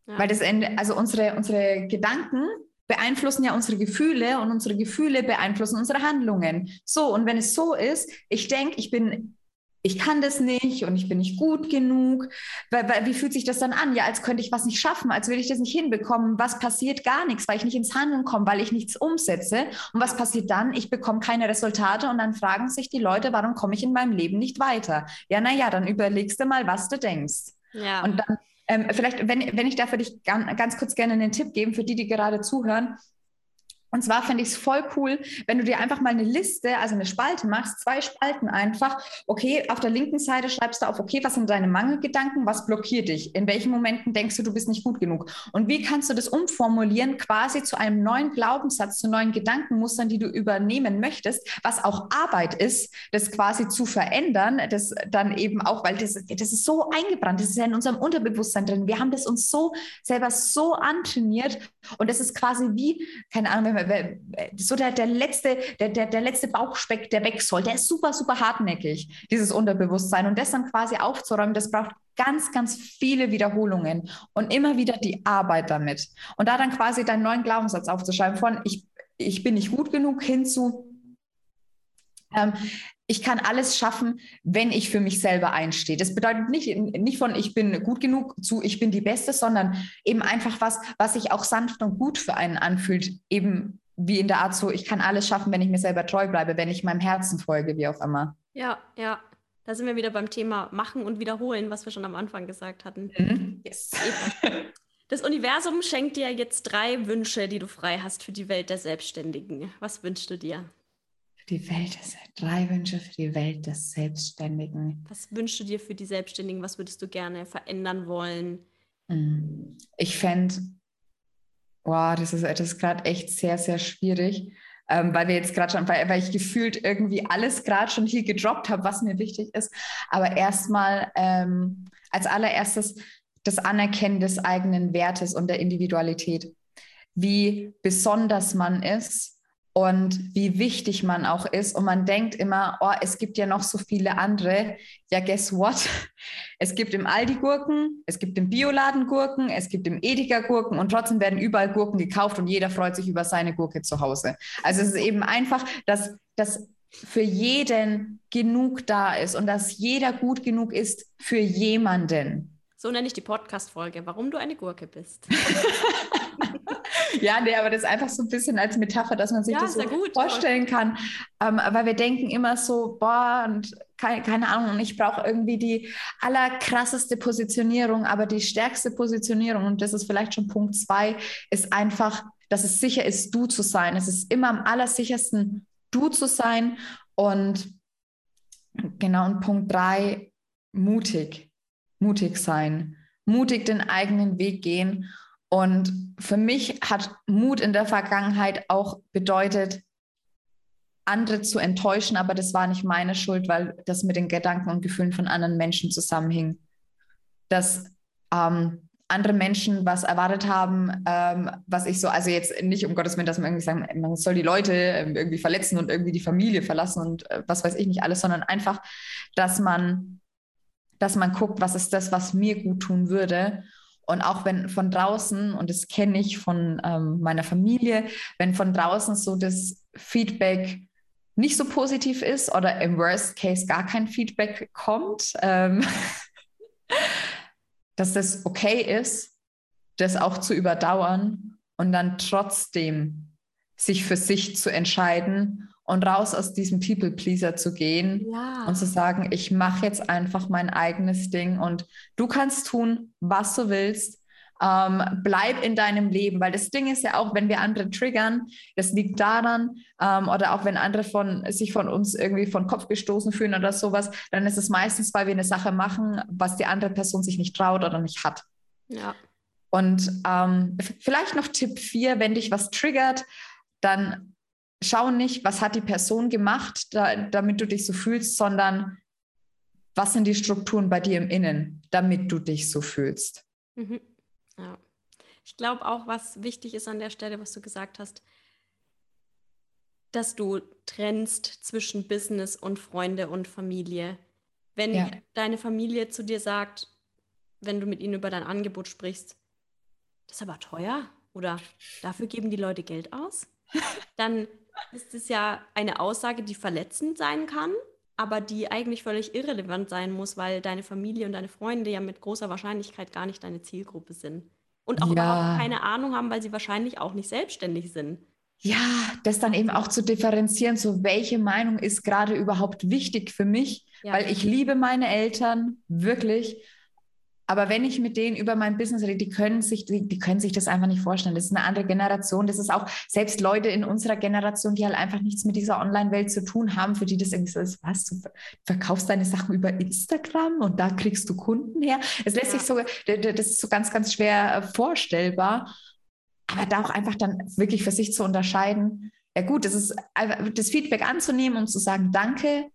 Ja. Weil das Ende, also unsere, unsere Gedanken beeinflussen ja unsere Gefühle und unsere Gefühle beeinflussen unsere Handlungen. So, und wenn es so ist, ich denke, ich bin ich kann das nicht und ich bin nicht gut genug. Weil, weil, wie fühlt sich das dann an? Ja, als könnte ich was nicht schaffen, als würde ich das nicht hinbekommen. Was passiert? Gar nichts, weil ich nicht ins Handeln komme, weil ich nichts umsetze. Und was passiert dann? Ich bekomme keine Resultate und dann fragen sich die Leute, warum komme ich in meinem Leben nicht weiter? Ja, naja, dann überlegst du mal, was du denkst. Ja. Und dann ähm, vielleicht, wenn, wenn ich da für dich ganz, ganz kurz gerne einen Tipp geben, für die, die gerade zuhören, und zwar fände ich es voll cool, wenn du dir einfach mal eine Liste, also eine Spalte machst, zwei Spalten einfach. Okay, auf der linken Seite schreibst du auf, okay, was sind deine Mangelgedanken, was blockiert dich? In welchen Momenten denkst du, du bist nicht gut genug? Und wie kannst du das umformulieren, quasi zu einem neuen Glaubenssatz, zu neuen Gedankenmustern, die du übernehmen möchtest, was auch Arbeit ist, das quasi zu verändern, das dann eben auch, weil das, das ist so eingebrannt, das ist ja in unserem Unterbewusstsein drin. Wir haben das uns so selber so antrainiert und das ist quasi wie, keine Ahnung, wenn so der, der, letzte, der, der, der letzte Bauchspeck, der weg soll, der ist super, super hartnäckig, dieses Unterbewusstsein. Und das dann quasi aufzuräumen, das braucht ganz, ganz viele Wiederholungen und immer wieder die Arbeit damit. Und da dann quasi deinen neuen Glaubenssatz aufzuschreiben von ich, ich bin nicht gut genug hinzu, ähm, ich kann alles schaffen, wenn ich für mich selber einstehe. Das bedeutet nicht, nicht von ich bin gut genug zu ich bin die Beste, sondern eben einfach was, was sich auch sanft und gut für einen anfühlt. Eben wie in der Art so, ich kann alles schaffen, wenn ich mir selber treu bleibe, wenn ich meinem Herzen folge, wie auch immer. Ja, ja. Da sind wir wieder beim Thema Machen und Wiederholen, was wir schon am Anfang gesagt hatten. Mhm. Yes. Das Universum schenkt dir jetzt drei Wünsche, die du frei hast für die Welt der Selbstständigen. Was wünschst du dir? Die Welt des, drei Wünsche für die Welt des Selbstständigen. Was wünschst du dir für die Selbstständigen? Was würdest du gerne verändern wollen? Hm. Ich fände, wow, das ist, das ist gerade echt sehr, sehr schwierig, ähm, weil wir jetzt gerade schon, weil, weil ich gefühlt irgendwie alles gerade schon hier gedroppt habe, was mir wichtig ist. Aber erstmal ähm, als allererstes das Anerkennen des eigenen Wertes und der Individualität. Wie besonders man ist und wie wichtig man auch ist. Und man denkt immer, oh, es gibt ja noch so viele andere. Ja, guess what? Es gibt im Aldi Gurken, es gibt im Bioladen Gurken, es gibt im Edeka Gurken und trotzdem werden überall Gurken gekauft und jeder freut sich über seine Gurke zu Hause. Also es ist eben einfach, dass, dass für jeden genug da ist und dass jeder gut genug ist für jemanden. So nenne ich die Podcast-Folge, warum du eine Gurke bist. ja, nee, aber das ist einfach so ein bisschen als Metapher, dass man sich ja, das so gut, vorstellen kann. Ähm, weil wir denken immer so, boah, und keine, keine Ahnung, ich brauche irgendwie die allerkrasseste Positionierung, aber die stärkste Positionierung, und das ist vielleicht schon Punkt zwei, ist einfach, dass es sicher ist, du zu sein. Es ist immer am allersichersten, du zu sein. Und genau, und Punkt drei, mutig, mutig sein, mutig den eigenen Weg gehen und für mich hat Mut in der Vergangenheit auch bedeutet, andere zu enttäuschen, aber das war nicht meine Schuld, weil das mit den Gedanken und Gefühlen von anderen Menschen zusammenhing. Dass ähm, andere Menschen was erwartet haben, ähm, was ich so, also jetzt nicht um Gottes Willen, dass man irgendwie sagen, man soll die Leute ähm, irgendwie verletzen und irgendwie die Familie verlassen und äh, was weiß ich nicht alles, sondern einfach, dass man, dass man guckt, was ist das, was mir gut tun würde. Und auch wenn von draußen, und das kenne ich von ähm, meiner Familie, wenn von draußen so das Feedback nicht so positiv ist oder im Worst Case gar kein Feedback kommt, ähm, dass das okay ist, das auch zu überdauern und dann trotzdem sich für sich zu entscheiden und raus aus diesem People-Pleaser zu gehen ja. und zu sagen, ich mache jetzt einfach mein eigenes Ding und du kannst tun, was du willst. Ähm, bleib in deinem Leben, weil das Ding ist ja auch, wenn wir andere triggern, das liegt daran, ähm, oder auch wenn andere von, sich von uns irgendwie von Kopf gestoßen fühlen oder sowas, dann ist es meistens, weil wir eine Sache machen, was die andere Person sich nicht traut oder nicht hat. Ja. Und ähm, vielleicht noch Tipp 4, wenn dich was triggert, dann schau nicht, was hat die Person gemacht, da, damit du dich so fühlst, sondern was sind die Strukturen bei dir im Innen, damit du dich so fühlst. Mhm. Ja. Ich glaube auch, was wichtig ist an der Stelle, was du gesagt hast, dass du trennst zwischen Business und Freunde und Familie. Wenn ja. deine Familie zu dir sagt, wenn du mit ihnen über dein Angebot sprichst, das ist aber teuer oder dafür geben die Leute Geld aus, dann ist es ja eine Aussage, die verletzend sein kann. aber die eigentlich völlig irrelevant sein muss, weil deine Familie und deine Freunde ja mit großer Wahrscheinlichkeit gar nicht deine Zielgruppe sind. Und auch ja. überhaupt keine Ahnung haben, weil sie wahrscheinlich auch nicht selbstständig sind. Ja, das dann eben auch zu differenzieren, so welche Meinung ist gerade überhaupt wichtig für mich, ja. weil ich liebe meine Eltern wirklich aber wenn ich mit denen über mein Business rede, die können sich, die, die, können sich das einfach nicht vorstellen. Das ist eine andere Generation. Das ist auch selbst Leute in unserer Generation, die halt einfach nichts mit dieser Online-Welt zu tun haben, für die das irgendwie so ist, was, du verkaufst deine Sachen über Instagram und da kriegst du Kunden her. Es lässt ja. sich so, das ist so ganz, ganz schwer äh, vorstellbar. Aber da auch einfach dann wirklich für sich zu unterscheiden, ja gut, das ist das Feedback anzunehmen und zu sagen, danke,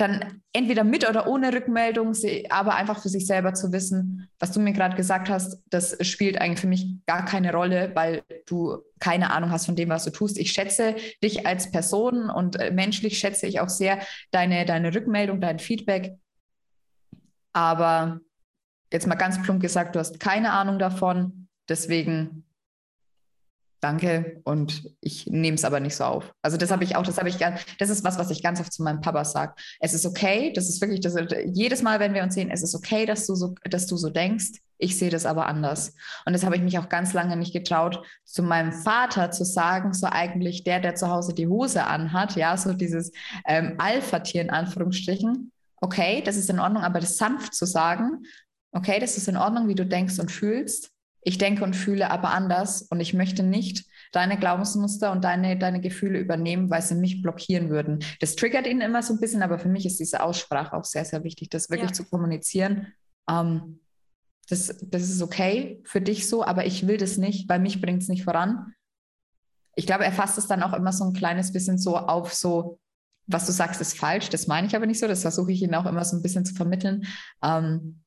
dann entweder mit oder ohne Rückmeldung, aber einfach für sich selber zu wissen, was du mir gerade gesagt hast, das spielt eigentlich für mich gar keine Rolle, weil du keine Ahnung hast von dem, was du tust. Ich schätze dich als Person und äh, menschlich schätze ich auch sehr deine, deine Rückmeldung, dein Feedback. Aber jetzt mal ganz plump gesagt, du hast keine Ahnung davon. Deswegen danke und ich nehme es aber nicht so auf. Also das habe ich auch, das habe ich das ist was, was ich ganz oft zu meinem Papa sage. Es ist okay, das ist wirklich, das jedes Mal, wenn wir uns sehen, es ist okay, dass du so, dass du so denkst. Ich sehe das aber anders. Und das habe ich mich auch ganz lange nicht getraut, zu meinem Vater zu sagen, so eigentlich der, der zu Hause die Hose anhat, ja, so dieses ähm, Alpha-Tier in Anführungsstrichen. Okay, das ist in Ordnung, aber das sanft zu sagen, okay, das ist in Ordnung, wie du denkst und fühlst ich denke und fühle aber anders und ich möchte nicht deine Glaubensmuster und deine, deine Gefühle übernehmen, weil sie mich blockieren würden. Das triggert ihn immer so ein bisschen, aber für mich ist diese Aussprache auch sehr, sehr wichtig, das wirklich ja. zu kommunizieren. Ähm, das, das ist okay für dich so, aber ich will das nicht, weil mich bringt es nicht voran. Ich glaube, er fasst es dann auch immer so ein kleines bisschen so auf, so, was du sagst, ist falsch. Das meine ich aber nicht so. Das versuche ich ihn auch immer so ein bisschen zu vermitteln. Ähm,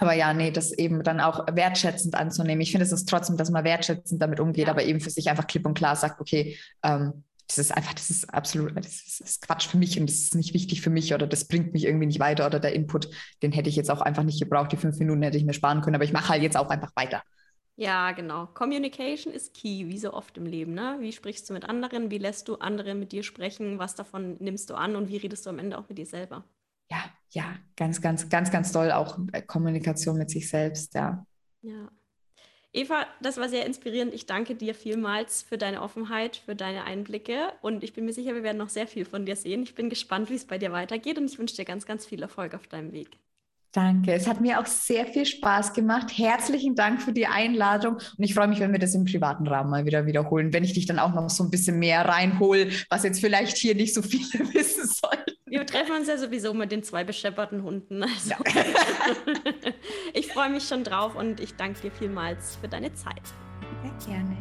aber ja, nee, das eben dann auch wertschätzend anzunehmen. Ich finde, es ist trotzdem, dass man wertschätzend damit umgeht, ja. aber eben für sich einfach klipp und klar sagt, okay, ähm, das ist einfach, das ist absolut, das ist, das ist, Quatsch für mich und das ist nicht wichtig für mich oder das bringt mich irgendwie nicht weiter oder der Input, den hätte ich jetzt auch einfach nicht gebraucht. Die fünf Minuten hätte ich mir sparen können, aber ich mache halt jetzt auch einfach weiter. Ja, genau. Communication ist key, wie so oft im Leben. Ne? Wie sprichst du mit anderen? Wie lässt du andere mit dir sprechen? Was davon nimmst du an und wie redest du am Ende auch mit dir selber? Ja, ja, ganz, ganz, ganz, ganz doll auch äh, Kommunikation mit sich selbst, ja. Ja. Eva, das war sehr inspirierend. Ich danke dir vielmals für deine Offenheit, für deine Einblicke und ich bin mir sicher, wir werden noch sehr viel von dir sehen. Ich bin gespannt, wie es bei dir weitergeht und ich wünsche dir ganz, ganz viel Erfolg auf deinem Weg. Danke. Es hat mir auch sehr viel Spaß gemacht. Herzlichen Dank für die Einladung. Und ich freue mich, wenn wir das im privaten Rahmen mal wieder wiederholen, wenn ich dich dann auch noch so ein bisschen mehr reinhole, was jetzt vielleicht hier nicht so viele wissen sollten. Wir treffen uns ja sowieso mit den zwei beschepperten Hunden. Also. Ja. ich freue mich schon drauf und ich danke dir vielmals für deine Zeit. Sehr gerne.